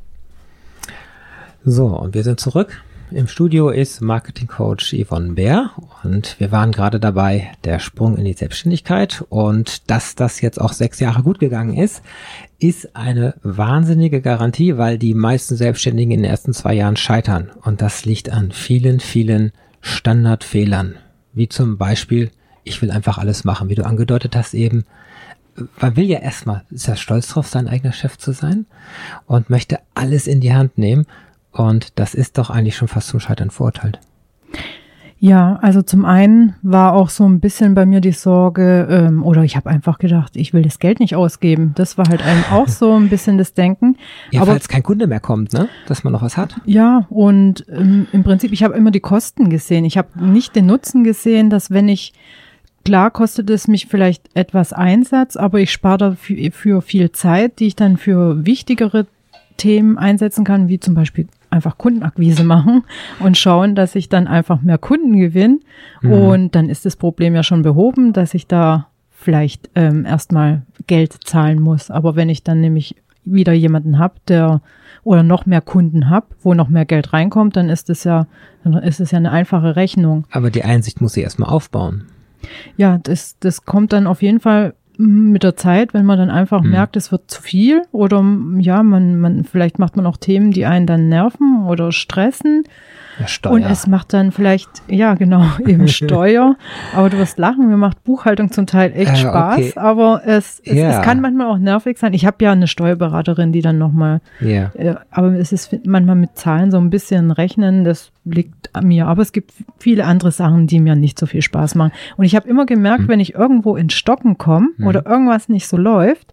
B: So, und wir sind zurück. Im Studio ist Marketingcoach Yvonne Bär und wir waren gerade dabei, der Sprung in die Selbstständigkeit. Und dass das jetzt auch sechs Jahre gut gegangen ist, ist eine wahnsinnige Garantie, weil die meisten Selbstständigen in den ersten zwei Jahren scheitern. Und das liegt an vielen, vielen Standardfehlern, wie zum Beispiel, ich will einfach alles machen, wie du angedeutet hast eben, man will ja erstmal, ist ja stolz drauf, sein eigener Chef zu sein und möchte alles in die Hand nehmen. Und das ist doch eigentlich schon fast zum Scheitern verurteilt.
C: Ja, also zum einen war auch so ein bisschen bei mir die Sorge, ähm, oder ich habe einfach gedacht, ich will das Geld nicht ausgeben. Das war halt einem auch so ein bisschen das Denken.
B: Ja,
C: Aber
B: falls kein Kunde mehr kommt, ne? Dass man noch was hat.
C: Ja, und ähm, im Prinzip, ich habe immer die Kosten gesehen. Ich habe nicht den Nutzen gesehen, dass wenn ich, klar kostet es mich vielleicht etwas Einsatz, aber ich spare dafür für viel Zeit, die ich dann für wichtigere Themen einsetzen kann, wie zum Beispiel einfach Kundenakquise machen und schauen, dass ich dann einfach mehr Kunden gewinne. Und dann ist das Problem ja schon behoben, dass ich da vielleicht ähm, erstmal Geld zahlen muss. Aber wenn ich dann nämlich wieder jemanden habe, der oder noch mehr Kunden habe, wo noch mehr Geld reinkommt, dann ist es ja, dann ist es ja eine einfache Rechnung.
B: Aber die Einsicht muss sie erstmal aufbauen.
C: Ja, das, das kommt dann auf jeden Fall mit der Zeit, wenn man dann einfach merkt, es wird zu viel oder ja, man, man, vielleicht macht man auch Themen, die einen dann nerven oder stressen.
B: Steuer.
C: Und es macht dann vielleicht, ja genau, eben Steuer. Aber du wirst lachen, mir macht Buchhaltung zum Teil echt
B: Äh,
C: Spaß,
B: okay.
C: aber es, es,
B: Ja.
C: es kann manchmal auch nervig sein. Ich habe ja eine Steuerberaterin, die dann nochmal,
B: ja.
C: äh, aber es ist manchmal mit Zahlen so ein bisschen rechnen, das liegt an mir. Aber es gibt viele andere Sachen, die mir nicht so viel Spaß machen. Und ich habe immer gemerkt, wenn ich irgendwo in Stocken komme oder irgendwas nicht so läuft,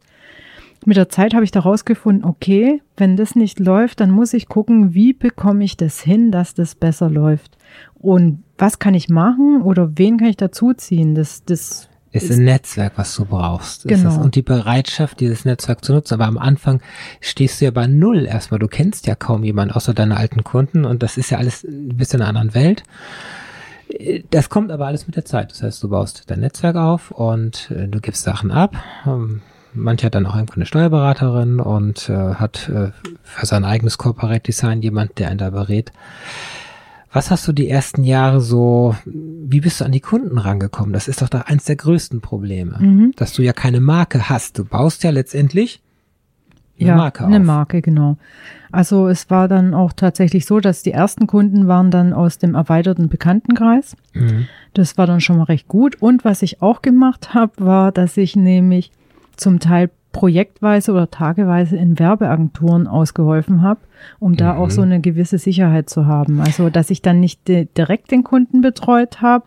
C: mit der Zeit habe ich da rausgefunden, okay, wenn das nicht läuft, dann muss ich gucken, wie bekomme ich das hin, dass das besser läuft. Und was kann ich machen oder wen kann ich dazuziehen? Das, das,
B: ist ein Netzwerk, was du brauchst.
C: Genau.
B: Und die Bereitschaft, dieses Netzwerk zu nutzen. Aber am Anfang stehst du ja bei Null erstmal. Du kennst ja kaum jemanden außer deine alten Kunden und das ist ja alles ein bisschen in einer anderen Welt. Das kommt aber alles mit der Zeit. Das heißt, du baust dein Netzwerk auf und äh, du gibst Sachen ab. Ähm, Manche hat dann auch irgendwo eine Steuerberaterin und äh, hat äh, für sein eigenes Corporate Design jemand, der einen da berät. Was hast du die ersten Jahre so, wie bist du an die Kunden rangekommen? Das ist doch da eins der größten Probleme,
C: Mhm.
B: dass du ja keine Marke hast. Du baust ja letztendlich eine
C: ja,
B: Marke
C: eine
B: auf.
C: Marke, genau. Also es war dann auch tatsächlich so, dass die ersten Kunden waren dann aus dem erweiterten Bekanntenkreis.
B: Mhm.
C: Das war dann schon mal recht gut. Und was ich auch gemacht habe, war, dass ich nämlich zum Teil projektweise oder tageweise in Werbeagenturen ausgeholfen habe, um da
B: Mhm.
C: auch so eine gewisse Sicherheit zu haben. Also, dass ich dann nicht di- direkt den Kunden betreut habe,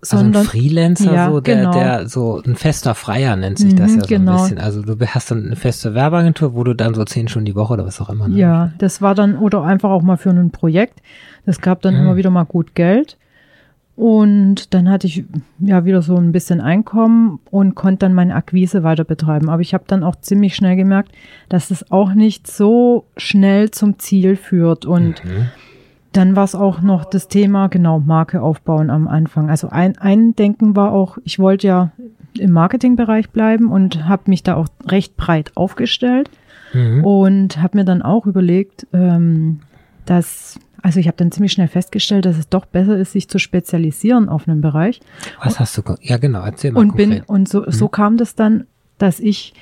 B: Also ein
C: sondern
B: Freelancer,
C: Ja,
B: so, der,
C: genau.
B: der, so ein fester Freier nennt sich das
C: Mhm,
B: ja so
C: genau.
B: ein bisschen. Also du hast dann eine feste Werbeagentur, wo du dann so zehn Stunden die Woche oder was auch immer. ne?
C: Ja, das war dann oder einfach auch mal für ein Projekt. Das gab dann
B: Mhm.
C: immer wieder mal gut Geld. Und dann hatte ich ja wieder so ein bisschen Einkommen und konnte dann meine Akquise weiter betreiben. Aber ich habe dann auch ziemlich schnell gemerkt, dass es auch nicht so schnell zum Ziel führt. Und
B: Mhm.
C: dann war es auch noch das Thema, genau, Marke aufbauen am Anfang. Also ein, ein Denken war auch, ich wollte ja im Marketingbereich bleiben und habe mich da auch recht breit aufgestellt.
B: Mhm.
C: Und habe mir dann auch überlegt, ähm, dass, also ich habe dann ziemlich schnell festgestellt, dass es doch besser ist, sich zu spezialisieren auf einen Bereich.
B: Was hast du? Ja, genau, erzähl mal
C: Und bin,
B: konkret.
C: und so, so kam das dann, dass ich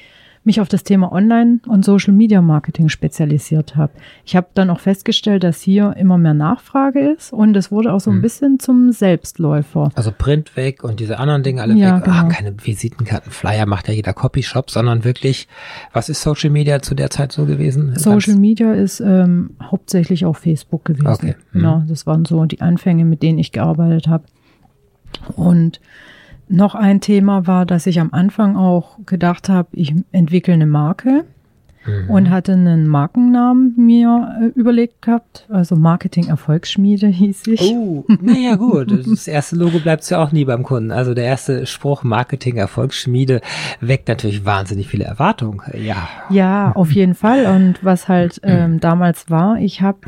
C: mich auf das Thema Online- und Social Media Marketing spezialisiert habe. Ich habe dann auch festgestellt, dass hier immer mehr Nachfrage ist und es wurde auch so ein
B: Mhm.
C: bisschen zum Selbstläufer.
B: Also Print weg und diese anderen Dinge alle
C: Ja,
B: weg. Ah,
C: genau.
B: keine Visitenkarten, Flyer macht ja jeder Copyshop, sondern wirklich, was ist Social Media zu der Zeit so gewesen?
C: Social
B: Ganz-
C: Media ist ähm, hauptsächlich auf Facebook gewesen.
B: Okay. Mhm.
C: Genau, das waren so die Anfänge, mit denen ich gearbeitet habe. Und noch ein Thema war, dass ich am Anfang auch gedacht habe, ich entwickle eine Marke
B: Mhm.
C: und hatte einen Markennamen mir äh, überlegt gehabt. Also Marketing Erfolgsschmiede hieß ich.
B: Oh, naja gut. Das erste Logo bleibt ja auch nie beim Kunden. Also der erste Spruch Marketing Erfolgsschmiede weckt natürlich wahnsinnig viele Erwartungen. Ja.
C: Ja, auf jeden Fall. Und was halt ähm, damals war, ich habe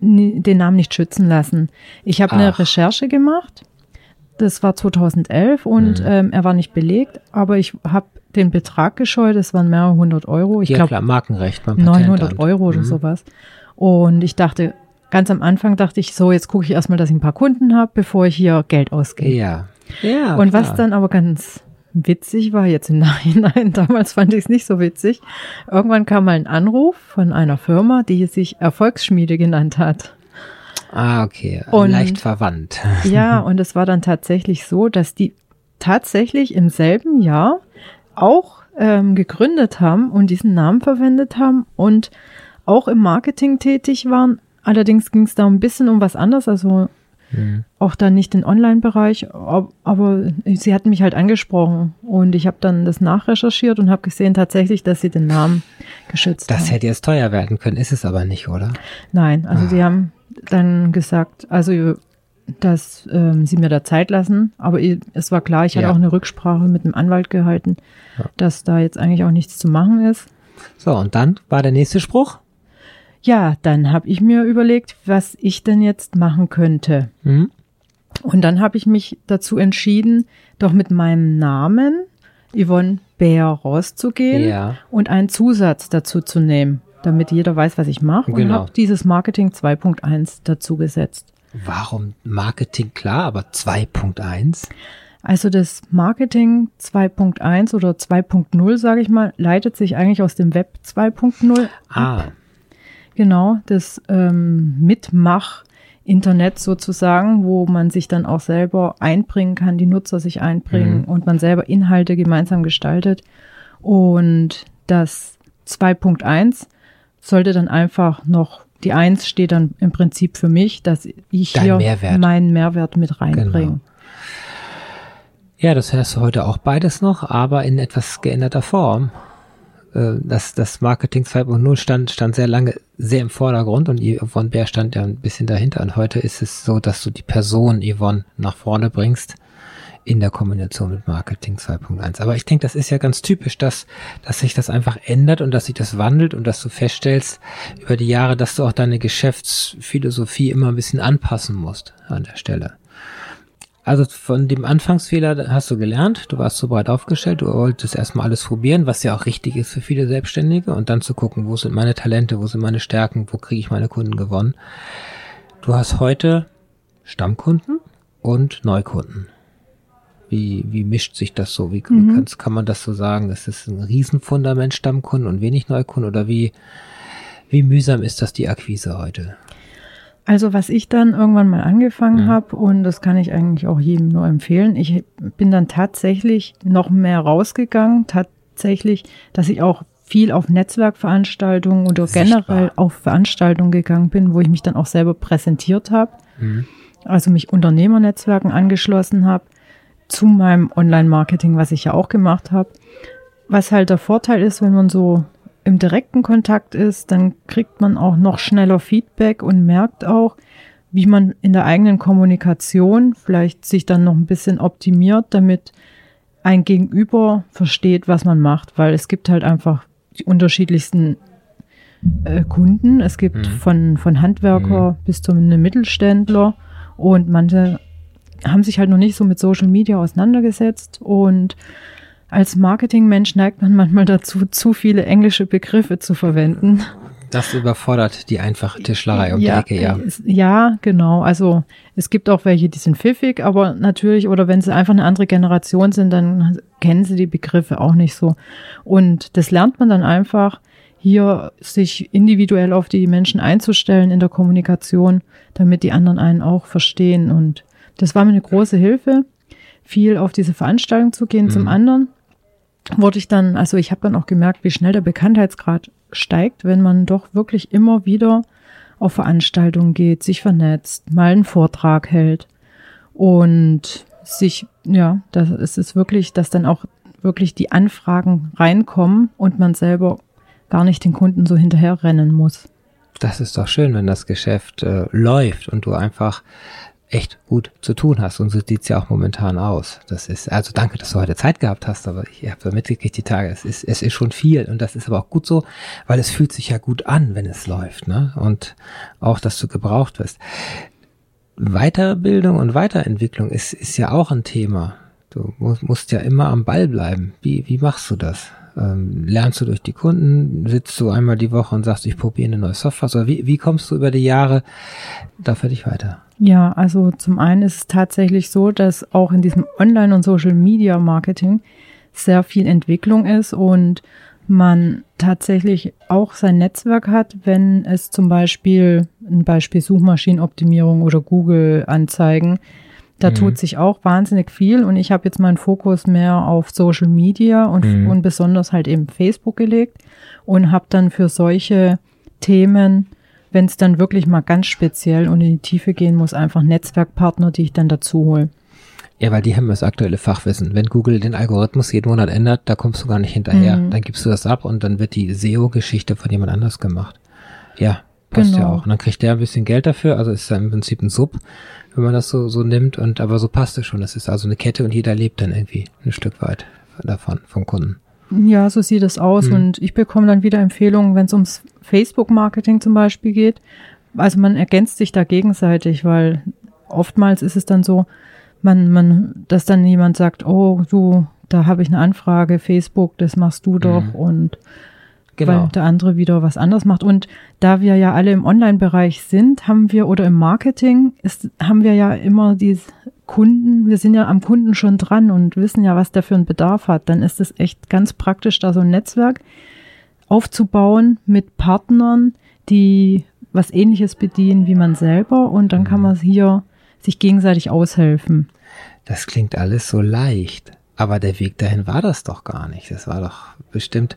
C: den Namen nicht schützen lassen. Ich habe eine. Recherche gemacht. Das war 2011 und
B: Mhm.
C: ähm, er war nicht belegt, aber ich habe den Betrag gescheut. Es waren mehrere hundert Euro. Ich
B: ja
C: glaube
B: Markenrecht beim
C: 900
B: Patentamt.
C: Euro oder
B: Mhm.
C: sowas. Und ich dachte, ganz am Anfang dachte ich, so jetzt gucke ich erstmal, dass ich ein paar Kunden habe, bevor ich hier Geld ausgebe.
B: Ja. Ja.
C: Und was
B: klar.
C: dann aber ganz witzig war, jetzt im Nachhinein, damals fand ich es nicht so witzig, irgendwann kam mal ein Anruf von einer Firma, die sich Erfolgsschmiede genannt hat.
B: Ah, okay.
C: Und-
B: Leicht verwandt.
C: Ja, und es war dann tatsächlich so, dass die tatsächlich im selben Jahr auch ähm, gegründet haben und diesen Namen verwendet haben und auch im Marketing tätig waren. Allerdings ging es da ein bisschen um was anderes, also
B: Mhm.
C: auch dann nicht den Online-Bereich, ab- aber sie hatten mich halt angesprochen und ich habe dann das nachrecherchiert und habe gesehen tatsächlich, dass sie den Namen geschützt
B: Das
C: haben.
B: hätte jetzt teuer werden können, ist es aber nicht, oder?
C: Nein, also
B: Ah.
C: sie haben dann gesagt, also dass ähm, sie mir da Zeit lassen, aber es war klar, ich hatte
B: Ja.
C: auch eine Rücksprache mit dem Anwalt gehalten,
B: Ja.
C: dass da jetzt eigentlich auch nichts zu machen ist.
B: So, und dann war der nächste Spruch.
C: Ja, dann habe ich mir überlegt, was ich denn jetzt machen könnte.
B: Mhm.
C: Und dann habe ich mich dazu entschieden, doch mit meinem Namen Yvonne Bär rauszugehen
B: Ja.
C: und einen Zusatz dazu zu nehmen, damit jeder weiß, was ich mache. Und
B: Genau.
C: habe dieses Marketing 2.1 dazu gesetzt.
B: Warum Marketing klar, aber 2.1?
C: Also das Marketing 2.1 oder 2.0, sage ich mal, leitet sich eigentlich aus dem Web 2.0
B: Ah,
C: Genau, das ähm, Mitmach-Internet sozusagen, wo man sich dann auch selber einbringen kann, die Nutzer sich einbringen
B: Mhm.
C: und man selber Inhalte gemeinsam gestaltet. Und das 2.1 sollte dann einfach noch, die 1 steht dann im Prinzip für mich, dass ich
B: Dein
C: hier
B: Mehrwert.
C: meinen Mehrwert mit reinbringe.
B: Genau. ja, das hast du heute auch beides noch, aber in etwas geänderter Form. Äh, Das, das Marketing 2.0 stand, stand sehr lange sehr im Vordergrund und Yvonne Bär stand ja ein bisschen dahinter. Und heute ist es so, dass du die Person Yvonne nach vorne bringst in der Kombination mit Marketing 2.1. Aber ich denke, das ist ja ganz typisch, dass, dass sich das einfach ändert und dass sich das wandelt und dass du feststellst über die Jahre, dass du auch deine Geschäftsphilosophie immer ein bisschen anpassen musst an der Stelle. Also von dem Anfangsfehler hast du gelernt, du warst so breit aufgestellt, du wolltest erstmal alles probieren, was ja auch richtig ist für viele Selbstständige und dann zu gucken, wo sind meine Talente, wo sind meine Stärken, wo kriege ich meine Kunden gewonnen. Du hast heute Stammkunden und Neukunden. Wie, wie mischt sich das so? Wie
C: Mhm.
B: kannst, kann man das so sagen? Ist das ein Riesenfundament Stammkunden und wenig Neukunden? Oder wie, wie mühsam ist das die Akquise heute?
C: Also was ich dann irgendwann mal angefangen
B: Mhm.
C: habe, und das kann ich eigentlich auch jedem nur empfehlen, ich bin dann tatsächlich noch mehr rausgegangen, tatsächlich, dass ich auch viel auf Netzwerkveranstaltungen oder
B: Sichtbar.
C: generell auf Veranstaltungen gegangen bin, wo ich mich dann auch selber präsentiert habe,
B: Mhm.
C: also mich Unternehmernetzwerken angeschlossen habe, zu meinem Online-Marketing, was ich ja auch gemacht habe. Was halt der Vorteil ist, wenn man so im direkten Kontakt ist, dann kriegt man auch noch schneller Feedback und merkt auch, wie man in der eigenen Kommunikation vielleicht sich dann noch ein bisschen optimiert, damit ein Gegenüber versteht, was man macht, weil es gibt halt einfach die unterschiedlichsten äh, Kunden. Es gibt
B: Mhm.
C: von, von Handwerker bis zu einem Mittelständler und manche haben sich halt noch nicht so mit Social Media auseinandergesetzt und als Marketingmensch neigt man manchmal dazu, zu viele englische Begriffe zu verwenden.
B: Das überfordert die einfache Tischlerei um die Ecke, ja.
C: ja, genau. Also es gibt auch welche, die sind pfiffig, aber natürlich, oder wenn sie einfach eine andere Generation sind, dann kennen sie die Begriffe auch nicht so. Und das lernt man dann einfach, hier sich individuell auf die Menschen einzustellen in der Kommunikation, damit die anderen einen auch verstehen. Und das war mir eine große Hilfe, viel auf diese Veranstaltung zu gehen. Zum
B: Mhm.
C: anderen wurde ich dann, also ich habe dann auch gemerkt, wie schnell der Bekanntheitsgrad steigt, wenn man doch wirklich immer wieder auf Veranstaltungen geht, sich vernetzt, mal einen Vortrag hält und sich, ja, das ist es wirklich, dass dann auch wirklich die Anfragen reinkommen und man selber gar nicht den Kunden so hinterher rennen muss.
B: Das ist doch schön, wenn das Geschäft äh, läuft und du einfach echt gut zu tun hast. Und so sieht's ja auch momentan aus. Das ist, also danke, dass du heute Zeit gehabt hast, aber ich habe da mitgekriegt die Tage. Es ist, es ist schon viel und das ist aber auch gut so, weil es fühlt sich ja gut an, wenn es läuft, ne? Und auch, dass du gebraucht wirst. Weiterbildung und Weiterentwicklung ist, ist ja auch ein Thema. Du musst, musst ja immer am Ball bleiben. Wie, wie machst du das? Ähm, lernst du durch die Kunden? Sitzt du einmal die Woche und sagst, ich probiere eine neue Software? Oder wie, wie kommst du über die Jahre da für dich weiter?
C: Ja, also zum einen ist es tatsächlich so, dass auch in diesem Online- und Social-Media-Marketing sehr viel Entwicklung ist und man tatsächlich auch sein Netzwerk hat, wenn es zum Beispiel ein Beispiel Suchmaschinenoptimierung oder Google-Anzeigen, da
B: Mhm.
C: tut sich auch wahnsinnig viel und ich habe jetzt meinen Fokus mehr auf Social Media und,
B: Mhm.
C: und besonders halt eben Facebook gelegt und habe dann für solche Themen, wenn es dann wirklich mal ganz speziell und in die Tiefe gehen muss, einfach Netzwerkpartner, die ich dann dazu hole.
B: Ja, weil die haben das aktuelle Fachwissen. Wenn Google den Algorithmus jeden Monat ändert, da kommst du gar nicht hinterher.
C: Mhm.
B: Dann gibst du das ab und dann wird die SEO-Geschichte von jemand anders gemacht. Ja, passt ja
C: Genau.
B: auch. Und dann kriegt der ein bisschen Geld dafür. Also ist ja im Prinzip ein Sub, wenn man das so, so nimmt. Und aber so passt es schon. Das ist also eine Kette und jeder lebt dann irgendwie ein Stück weit davon, vom Kunden.
C: Ja, so sieht es aus.
B: Mhm.
C: Und ich bekomme dann wieder Empfehlungen, wenn es ums Facebook-Marketing zum Beispiel geht. Also man ergänzt sich da gegenseitig, weil oftmals ist es dann so, man, man, dass dann jemand sagt, oh, du, da habe ich eine Anfrage, Facebook, das machst du doch
B: Mhm.
C: und
B: Genau.
C: weil der andere wieder was anderes macht. Und da wir ja alle im Online-Bereich sind, haben wir oder im Marketing ist, haben wir ja immer die Kunden, wir sind ja am Kunden schon dran und wissen ja, was der für einen Bedarf hat. Dann ist es echt ganz praktisch, da so ein Netzwerk aufzubauen mit Partnern, die was ähnliches bedienen wie man selber und dann kann man hier sich gegenseitig aushelfen.
B: Das klingt alles so leicht. Aber der Weg dahin war das doch gar nicht. Das war doch bestimmt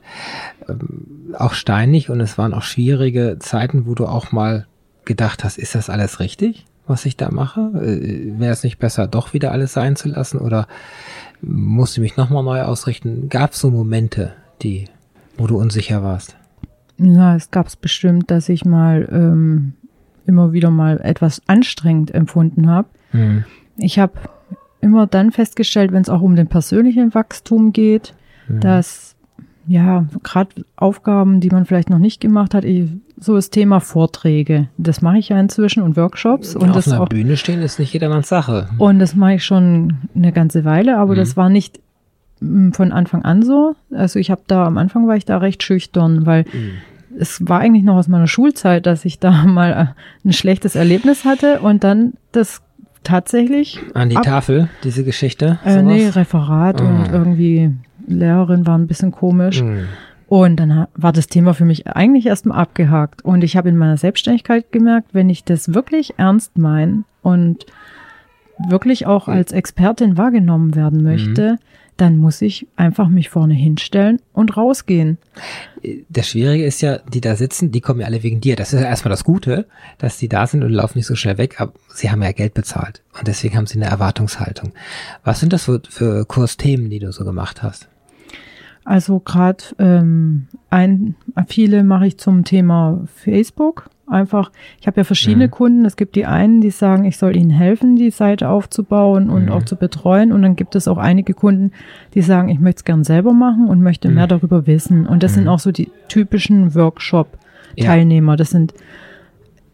B: ähm, auch steinig und es waren auch schwierige Zeiten, wo du auch mal gedacht hast, ist das alles richtig, was ich da mache? Äh, Wäre es nicht besser, doch wieder alles sein zu lassen oder musste mich nochmal neu ausrichten? Gab es so Momente, die, wo du unsicher warst?
C: Ja, es gab es bestimmt, dass ich mal ähm, immer wieder mal etwas anstrengend empfunden habe.
B: Hm.
C: Ich habe immer dann festgestellt, wenn es auch um den persönlichen Wachstum geht,
B: Hm.
C: dass ja gerade Aufgaben, die man vielleicht noch nicht gemacht hat, ich, so das Thema Vorträge, das mache ich ja inzwischen und Workshops und
B: Auf
C: das
B: einer
C: auch
B: Bühne stehen ist nicht jedermanns Sache.
C: und das mache ich schon eine ganze Weile, aber
B: Mhm.
C: das war nicht von Anfang an so. Also ich habe da am Anfang war ich da recht schüchtern, weil
B: Hm.
C: es war eigentlich noch aus meiner Schulzeit, dass ich da mal äh, ein schlechtes Erlebnis hatte und dann das tatsächlich.
B: An die
C: ab,
B: Tafel, diese Geschichte?
C: Äh, nee, Referat mm. und irgendwie Lehrerin war ein bisschen komisch. Mm. Und dann war das Thema für mich eigentlich erstmal abgehakt. Und ich habe in meiner Selbstständigkeit gemerkt, wenn ich das wirklich ernst meine und wirklich auch als Expertin wahrgenommen werden möchte, mhm. Dann muss ich einfach mich vorne hinstellen und rausgehen.
B: Das Schwierige ist ja, die da sitzen, die kommen ja alle wegen dir. Das ist ja erstmal das Gute, dass die da sind und laufen nicht so schnell weg, aber sie haben ja Geld bezahlt. Und deswegen haben sie eine Erwartungshaltung. Was sind das für, für Kursthemen, die du so gemacht hast?
C: Also gerade ähm, ein, viele mache ich zum Thema Facebook. Einfach, ich habe ja verschiedene mhm. Kunden. Es gibt die einen, die sagen, ich soll ihnen helfen, die Seite aufzubauen und mhm. auch zu betreuen. Und dann gibt es auch einige Kunden, die sagen, ich möchte es gern selber machen und möchte mhm. mehr darüber wissen. Und das sind mhm. auch so die typischen Workshop-Teilnehmer. Ja. Das sind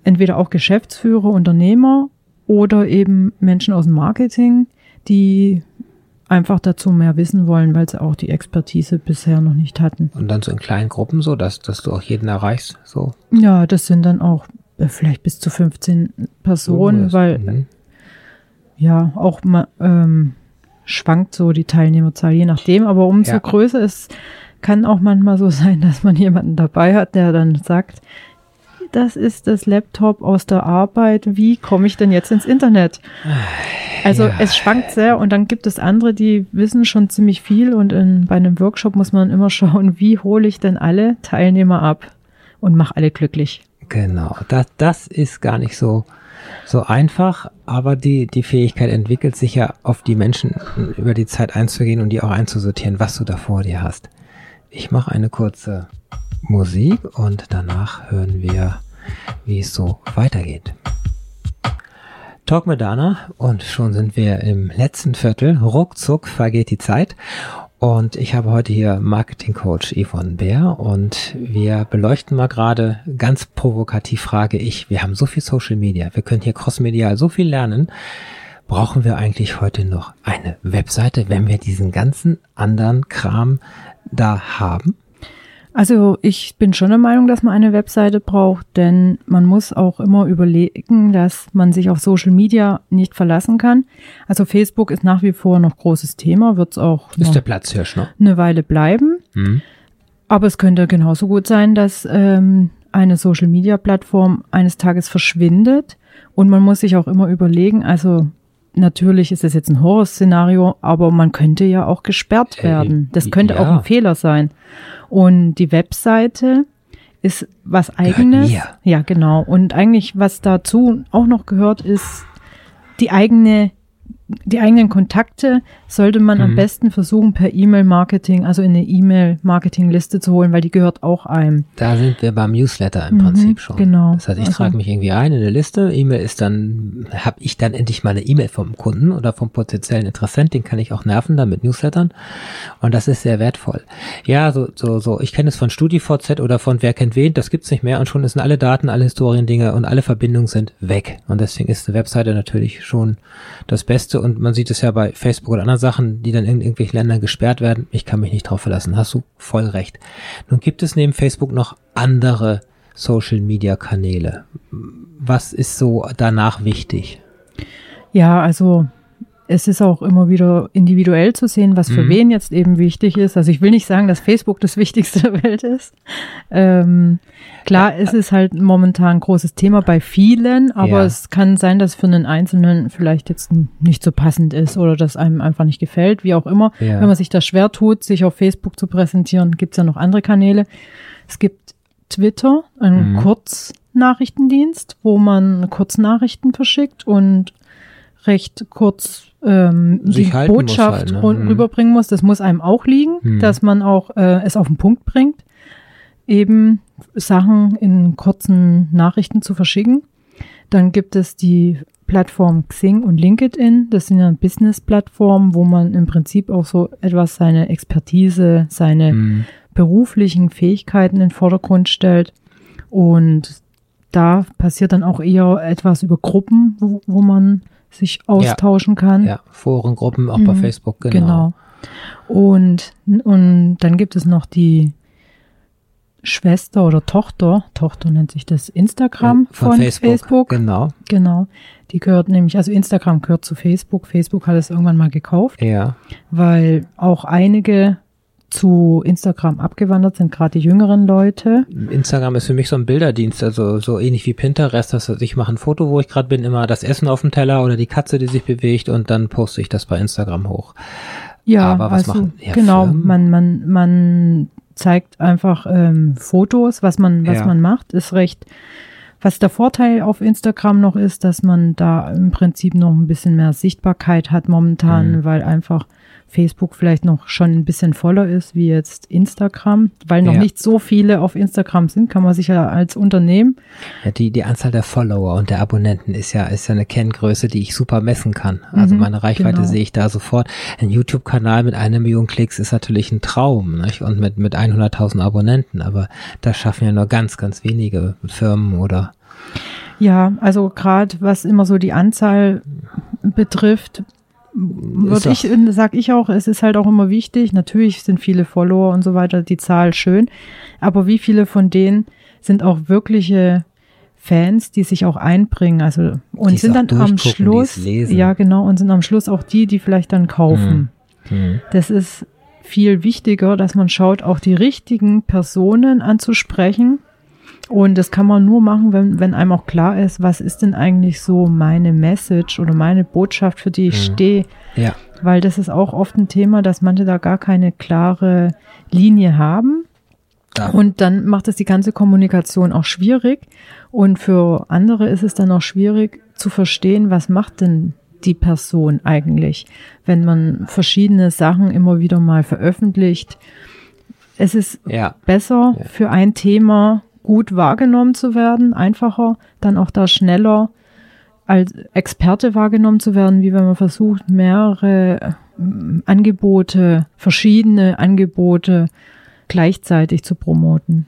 C: entweder auch Geschäftsführer, Unternehmer oder eben Menschen aus dem Marketing, die einfach dazu mehr wissen wollen, weil sie auch die Expertise bisher noch nicht hatten.
B: Und dann so in kleinen Gruppen so, dass, dass du auch jeden erreichst, so?
C: Ja, das sind dann auch äh, vielleicht bis zu 15 Personen, so weil mhm. ja auch mal, ähm, schwankt so die Teilnehmerzahl, je nachdem, aber umso ja. größer es kann auch manchmal so sein, dass man jemanden dabei hat, der dann sagt, das ist das Laptop aus der Arbeit, wie komme ich denn jetzt ins Internet? Also ja. es schwankt sehr und dann gibt es andere, die wissen schon ziemlich viel und in, bei einem Workshop muss man immer schauen, wie hole ich denn alle Teilnehmer ab und mache alle glücklich.
B: Genau, das, das ist gar nicht so, so einfach, aber die, die Fähigkeit entwickelt sich ja auf die Menschen über die Zeit einzugehen und die auch einzusortieren, was du da vor dir hast. Ich mache eine kurze Musik und danach hören wir, wie es so weitergeht. Talk mit Dana und schon sind wir im letzten Viertel. Ruckzuck vergeht die Zeit. Und ich habe heute hier Marketing Coach Yvonne Bär und wir beleuchten mal gerade ganz provokativ frage ich, wir haben so viel Social Media, wir können hier crossmedial so viel lernen. Brauchen wir eigentlich heute noch eine Webseite, wenn wir diesen ganzen anderen Kram da haben?
C: Also ich bin schon der Meinung, dass man eine Webseite braucht, denn man muss auch immer überlegen, dass man sich auf Social Media nicht verlassen kann. Also Facebook ist nach wie vor noch großes Thema, wird es auch
B: ist der Platzhirsch, ne?
C: eine Weile bleiben. Mhm. Aber es könnte genauso gut sein, dass ähm, eine Social Media Plattform eines Tages verschwindet und man muss sich auch immer überlegen, also natürlich ist es jetzt ein Horrorszenario, aber man könnte ja auch gesperrt werden. Das könnte ja. auch ein Fehler sein. Und die Webseite ist was eigenes. Ja, genau. Und eigentlich, was dazu auch noch gehört, ist die eigene die eigenen Kontakte sollte man mhm. am besten versuchen per E-Mail-Marketing, also in eine E-Mail-Marketing-Liste zu holen, weil die gehört auch einem.
B: Da sind wir beim Newsletter im mhm, Prinzip schon.
C: Genau.
B: Das heißt, ich also, trage mich irgendwie ein in eine Liste. E-Mail ist dann, habe ich dann endlich mal eine E-Mail vom Kunden oder vom potenziellen Interessent, den kann ich auch nerven dann mit Newslettern. Und das ist sehr wertvoll. Ja, so, so, so. Ich kenne es von StudiVZ oder von Wer kennt wen, das gibt's nicht mehr und schon sind alle Daten, alle Historiendinge und alle Verbindungen sind weg. Und deswegen ist eine Webseite natürlich schon das Beste und man sieht es ja bei Facebook oder anderen Sachen, die dann in irgendwelchen Ländern gesperrt werden. Ich kann mich nicht drauf verlassen. Hast du voll recht. Nun gibt es neben Facebook noch andere Social Media Kanäle. Was ist so danach wichtig?
C: Ja, also es ist auch immer wieder individuell zu sehen, was für mhm. wen jetzt eben wichtig ist. Also ich will nicht sagen, dass Facebook das Wichtigste der Welt ist. Ähm, klar, es ist halt momentan ein großes Thema bei vielen, aber ja. es kann sein, dass für einen Einzelnen vielleicht jetzt nicht so passend ist oder dass einem einfach nicht gefällt, wie auch immer. Ja. Wenn man sich da schwer tut, sich auf Facebook zu präsentieren, gibt es ja noch andere Kanäle. Es gibt Twitter, einen mhm. Kurznachrichtendienst, wo man Kurznachrichten verschickt und recht kurz ähm, die Botschaft halt, ne? Mhm. rüberbringen muss. Das muss einem auch liegen, mhm. dass man auch äh, es auf den Punkt bringt, eben Sachen in kurzen Nachrichten zu verschicken. Dann gibt es die Plattform Xing und LinkedIn. Das sind ja Business-Plattformen, wo man im Prinzip auch so etwas seine Expertise, seine mhm. beruflichen Fähigkeiten in den Vordergrund stellt. Und da passiert dann auch eher etwas über Gruppen, wo, wo man sich austauschen
B: ja,
C: kann.
B: Ja, Foren, Gruppen, auch mhm, bei Facebook, genau.
C: Genau. Und, und dann gibt es noch die Schwester oder Tochter, Tochter nennt sich das Instagram
B: von
C: von,
B: Facebook,
C: Facebook.
B: genau.
C: Genau. Die gehört nämlich, also Instagram gehört zu Facebook. Facebook hat es irgendwann mal gekauft,
B: Ja.
C: weil auch einige zu Instagram abgewandert sind, gerade die jüngeren Leute.
B: Instagram ist für mich so ein Bilderdienst, also so ähnlich wie Pinterest. Das heißt, ich mache ein Foto, wo ich gerade bin, immer das Essen auf dem Teller oder die Katze, die sich bewegt und dann poste ich das bei Instagram hoch.
C: Ja,
B: Aber was
C: also
B: machen ja,
C: genau,
B: Firmen?
C: man, man, man zeigt einfach ähm, Fotos, was man, was
B: Ja.
C: man macht, ist recht. Was der Vorteil auf Instagram noch ist, dass man da im Prinzip noch ein bisschen mehr Sichtbarkeit hat momentan,
B: Mhm.
C: weil einfach Facebook vielleicht noch schon ein bisschen voller ist wie jetzt Instagram, weil noch
B: Ja.
C: nicht so viele auf Instagram sind, kann man sich ja als Unternehmen
B: Ja, die, die Anzahl der Follower und der Abonnenten ist ja, ist ja eine Kenngröße, die ich super messen kann. Also
C: Mhm,
B: meine Reichweite
C: genau.
B: sehe ich da sofort. Ein YouTube-Kanal mit einer Million Klicks ist natürlich ein Traum, nicht? Und mit, mit 100.000 Abonnenten. Aber das schaffen ja nur ganz, ganz wenige Firmen oder,
C: Ja, also gerade was immer so die Anzahl betrifft, würde ich, sag ich auch, es ist halt auch immer wichtig. Natürlich sind viele Follower und so weiter, die Zahl schön. Aber wie viele von denen sind auch wirkliche Fans, die sich auch einbringen, also und
B: Die
C: sind dann am Schluss, ja genau, und sind am Schluss auch die, die vielleicht dann kaufen.
B: hm.
C: Das ist viel wichtiger, dass man schaut, auch die richtigen Personen anzusprechen. Und das kann man nur machen, wenn, wenn einem auch klar ist, was ist denn eigentlich so meine Message oder meine Botschaft, für die ich
B: Mhm.
C: stehe.
B: ja,
C: Weil das ist auch oft ein Thema, dass manche da gar keine klare Linie haben.
B: da,
C: Und dann macht es die ganze Kommunikation auch schwierig. Und für andere ist es dann auch schwierig zu verstehen, was macht denn die Person eigentlich, wenn man verschiedene Sachen immer wieder mal veröffentlicht. Es ist
B: ja,
C: besser
B: Ja.
C: für ein Thema gut wahrgenommen zu werden, einfacher, dann auch da schneller als Experte wahrgenommen zu werden, wie wenn man versucht, mehrere ähm, Angebote, verschiedene Angebote gleichzeitig zu promoten.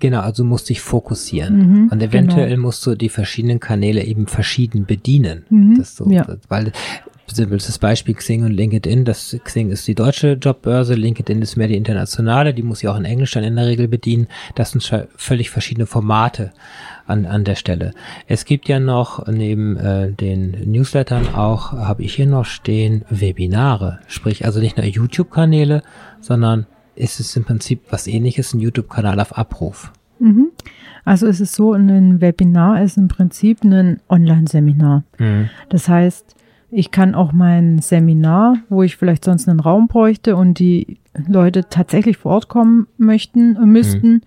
B: genau, also musst dich fokussieren.
C: Mhm,
B: Und eventuell
C: genau.
B: musst du die verschiedenen Kanäle eben verschieden bedienen.
C: Mhm,
B: Das so,
C: ja.
B: weil simples Beispiel Xing und LinkedIn. Das Xing ist die deutsche Jobbörse, LinkedIn ist mehr die internationale, die muss ich auch in Englisch dann in der Regel bedienen. Das sind völlig verschiedene Formate an, an der Stelle. Es gibt ja noch neben äh, den Newslettern auch, habe ich hier noch stehen, Webinare. Sprich also nicht nur YouTube-Kanäle, sondern ist es im Prinzip was ähnliches, ein YouTube-Kanal auf Abruf.
C: Mhm. Also es ist so, ein Webinar ist im Prinzip ein Online-Seminar. Das heißt, ich kann auch mein Seminar, wo ich vielleicht sonst einen Raum bräuchte und die Leute tatsächlich vor Ort kommen möchten, äh, müssten,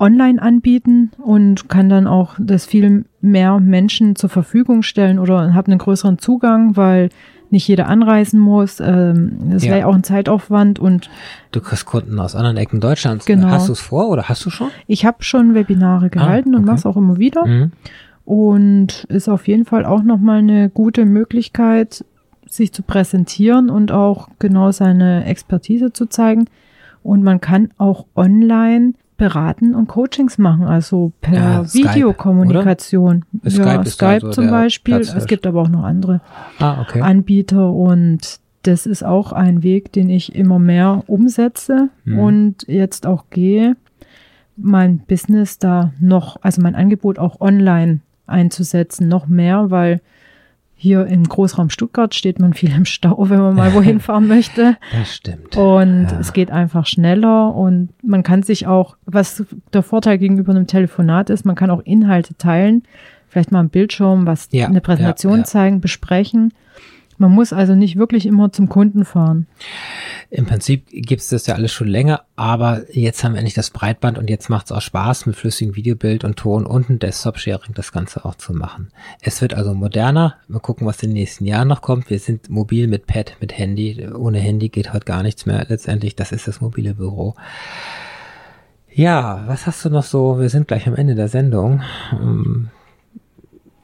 C: online anbieten und kann dann auch das viel mehr Menschen zur Verfügung stellen oder habe einen größeren Zugang, weil nicht jeder anreisen muss. Ähm, das
B: Ja.
C: wäre auch ein Zeitaufwand und
B: Du kriegst Kunden aus anderen Ecken Deutschlands.
C: Genau.
B: Hast du es vor oder hast du schon?
C: ich habe schon Webinare gehalten und
B: okay.
C: mache es auch immer wieder.
B: Mhm.
C: Und ist auf jeden Fall auch nochmal eine gute Möglichkeit, sich zu präsentieren und auch genau seine Expertise zu zeigen. Und man kann auch online beraten und Coachings machen, also per
B: Ja, Skype,
C: Videokommunikation.
B: oder?
C: Ja,
B: Skype
C: Skype,
B: ist da so
C: zum Beispiel.
B: Platz
C: Es gibt aber auch noch andere
B: Ah, okay.
C: Anbieter und das ist auch ein Weg, den ich immer mehr umsetze
B: Mhm.
C: und jetzt auch gehe, mein Business da noch, also mein Angebot auch online einzusetzen, noch mehr, weil hier im Großraum Stuttgart steht man viel im Stau, wenn man mal wohin fahren möchte.
B: Das stimmt.
C: Und
B: Ja.
C: es geht einfach schneller und man kann sich auch, was der Vorteil gegenüber einem Telefonat ist, man kann auch Inhalte teilen, vielleicht mal am Bildschirm, was
B: Ja,
C: eine Präsentation
B: ja, ja.
C: zeigen, besprechen. Man muss also nicht wirklich immer zum Kunden fahren.
B: Im Prinzip gibt's das ja alles schon länger, aber jetzt haben wir endlich das Breitband und jetzt macht's auch Spaß, mit flüssigem Videobild und Ton und ein Desktop-Sharing das Ganze auch zu machen. Es wird also moderner. Mal gucken, was in den nächsten Jahren noch kommt. Wir sind mobil mit Pad, mit Handy. Ohne Handy geht heute gar nichts mehr. Letztendlich, das ist das mobile Büro. Ja, was hast du noch so? Wir sind gleich am Ende der Sendung.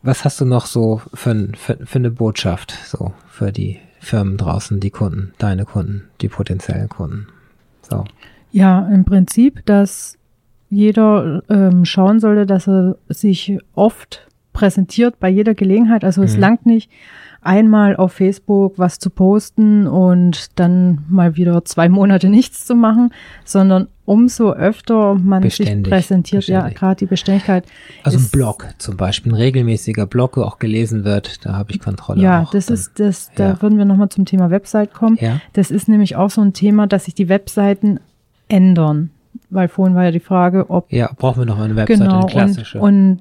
B: Was hast du noch so für, für, für eine Botschaft so für die Firmen draußen, die Kunden, deine Kunden, die potenziellen Kunden? So.
C: Ja, im Prinzip, dass jeder ähm, schauen sollte, dass er sich oft präsentiert bei jeder Gelegenheit. Also es
B: Mhm.
C: langt nicht, einmal auf Facebook was zu posten und dann mal wieder zwei Monate nichts zu machen, sondern umso öfter man
B: Beständig,
C: sich präsentiert, ja,
B: beständig.
C: gerade die Beständigkeit.
B: Also ein Blog zum Beispiel, ein regelmäßiger Blog, wo auch gelesen wird, da habe ich Kontrolle.
C: Ja,
B: auch
C: das
B: dann.
C: ist das, da
B: ja.
C: würden wir nochmal zum Thema Website kommen.
B: Ja.
C: Das ist nämlich auch so ein Thema, dass sich die Webseiten ändern. Weil vorhin war ja die Frage, ob
B: Ja, brauchen wir noch eine Webseite,
C: genau
B: eine klassische.
C: und, und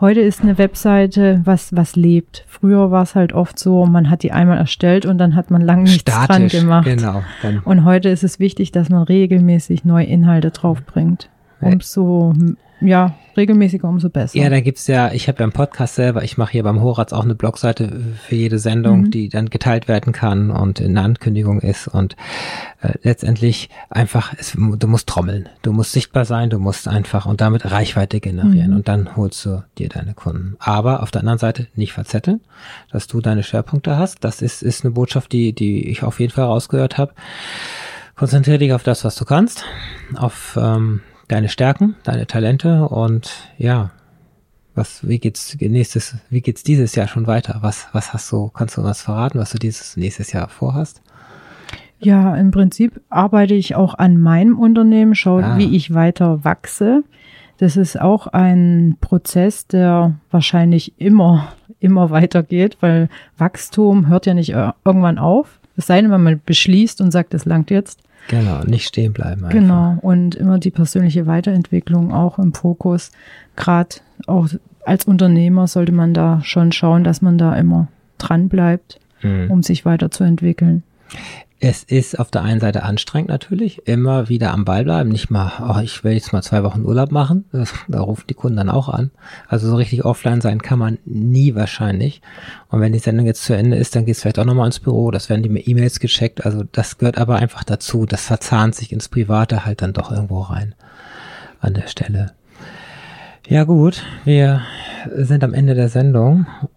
C: heute ist eine Webseite, was was lebt. Früher war es halt oft so, man hat die einmal erstellt und dann hat man lang nichts dran gemacht.
B: genau. Dann,
C: Und heute ist es wichtig, dass man regelmäßig neue Inhalte draufbringt. Umso ja regelmäßiger, umso besser.
B: ja, da gibt's ja, ich habe ja einen Podcast selber, ich mache hier beim Horaz auch eine Blogseite für jede Sendung,
C: Mhm.
B: die dann geteilt werden kann und in der Ankündigung ist und äh, letztendlich einfach, es, du musst trommeln, du musst sichtbar sein, du musst einfach und damit Reichweite generieren
C: Mhm.
B: und dann holst du dir deine Kunden. Aber auf der anderen Seite nicht verzetteln, dass du deine Schwerpunkte hast. Das ist, ist eine Botschaft, die, die ich auf jeden Fall rausgehört habe. Konzentriere dich auf das, was du kannst, auf ähm, deine Stärken, deine Talente und ja, was, wie geht's nächstes, wie geht's dieses Jahr schon weiter? Was, was hast du, kannst du was verraten, was du dieses nächstes Jahr vorhast?
C: Ja, im Prinzip arbeite ich auch an meinem Unternehmen, schaue,
B: Ah.
C: wie ich weiter wachse. Das ist auch ein Prozess, der wahrscheinlich immer, immer weitergeht, weil Wachstum hört ja nicht ir- irgendwann auf. Es sei denn, wenn man beschließt und sagt, es langt jetzt.
B: Genau, nicht stehen bleiben. Einfach.
C: Genau. Und immer die persönliche Weiterentwicklung auch im Fokus. Gerade auch als Unternehmer sollte man da schon schauen, dass man da immer dran bleibt,
B: Mhm.
C: um sich weiterzuentwickeln.
B: Es ist auf der einen Seite anstrengend natürlich, immer wieder am Ball bleiben, nicht mal, oh, ich will jetzt mal zwei Wochen Urlaub machen, das, da rufen die Kunden dann auch an. Also so richtig offline sein kann man nie wahrscheinlich. Und wenn die Sendung jetzt zu Ende ist, dann geht's vielleicht auch nochmal ins Büro, das werden die E-Mails gecheckt, also das gehört aber einfach dazu, das verzahnt sich ins Private halt dann doch irgendwo rein an der Stelle. Ja gut, wir sind am Ende der Sendung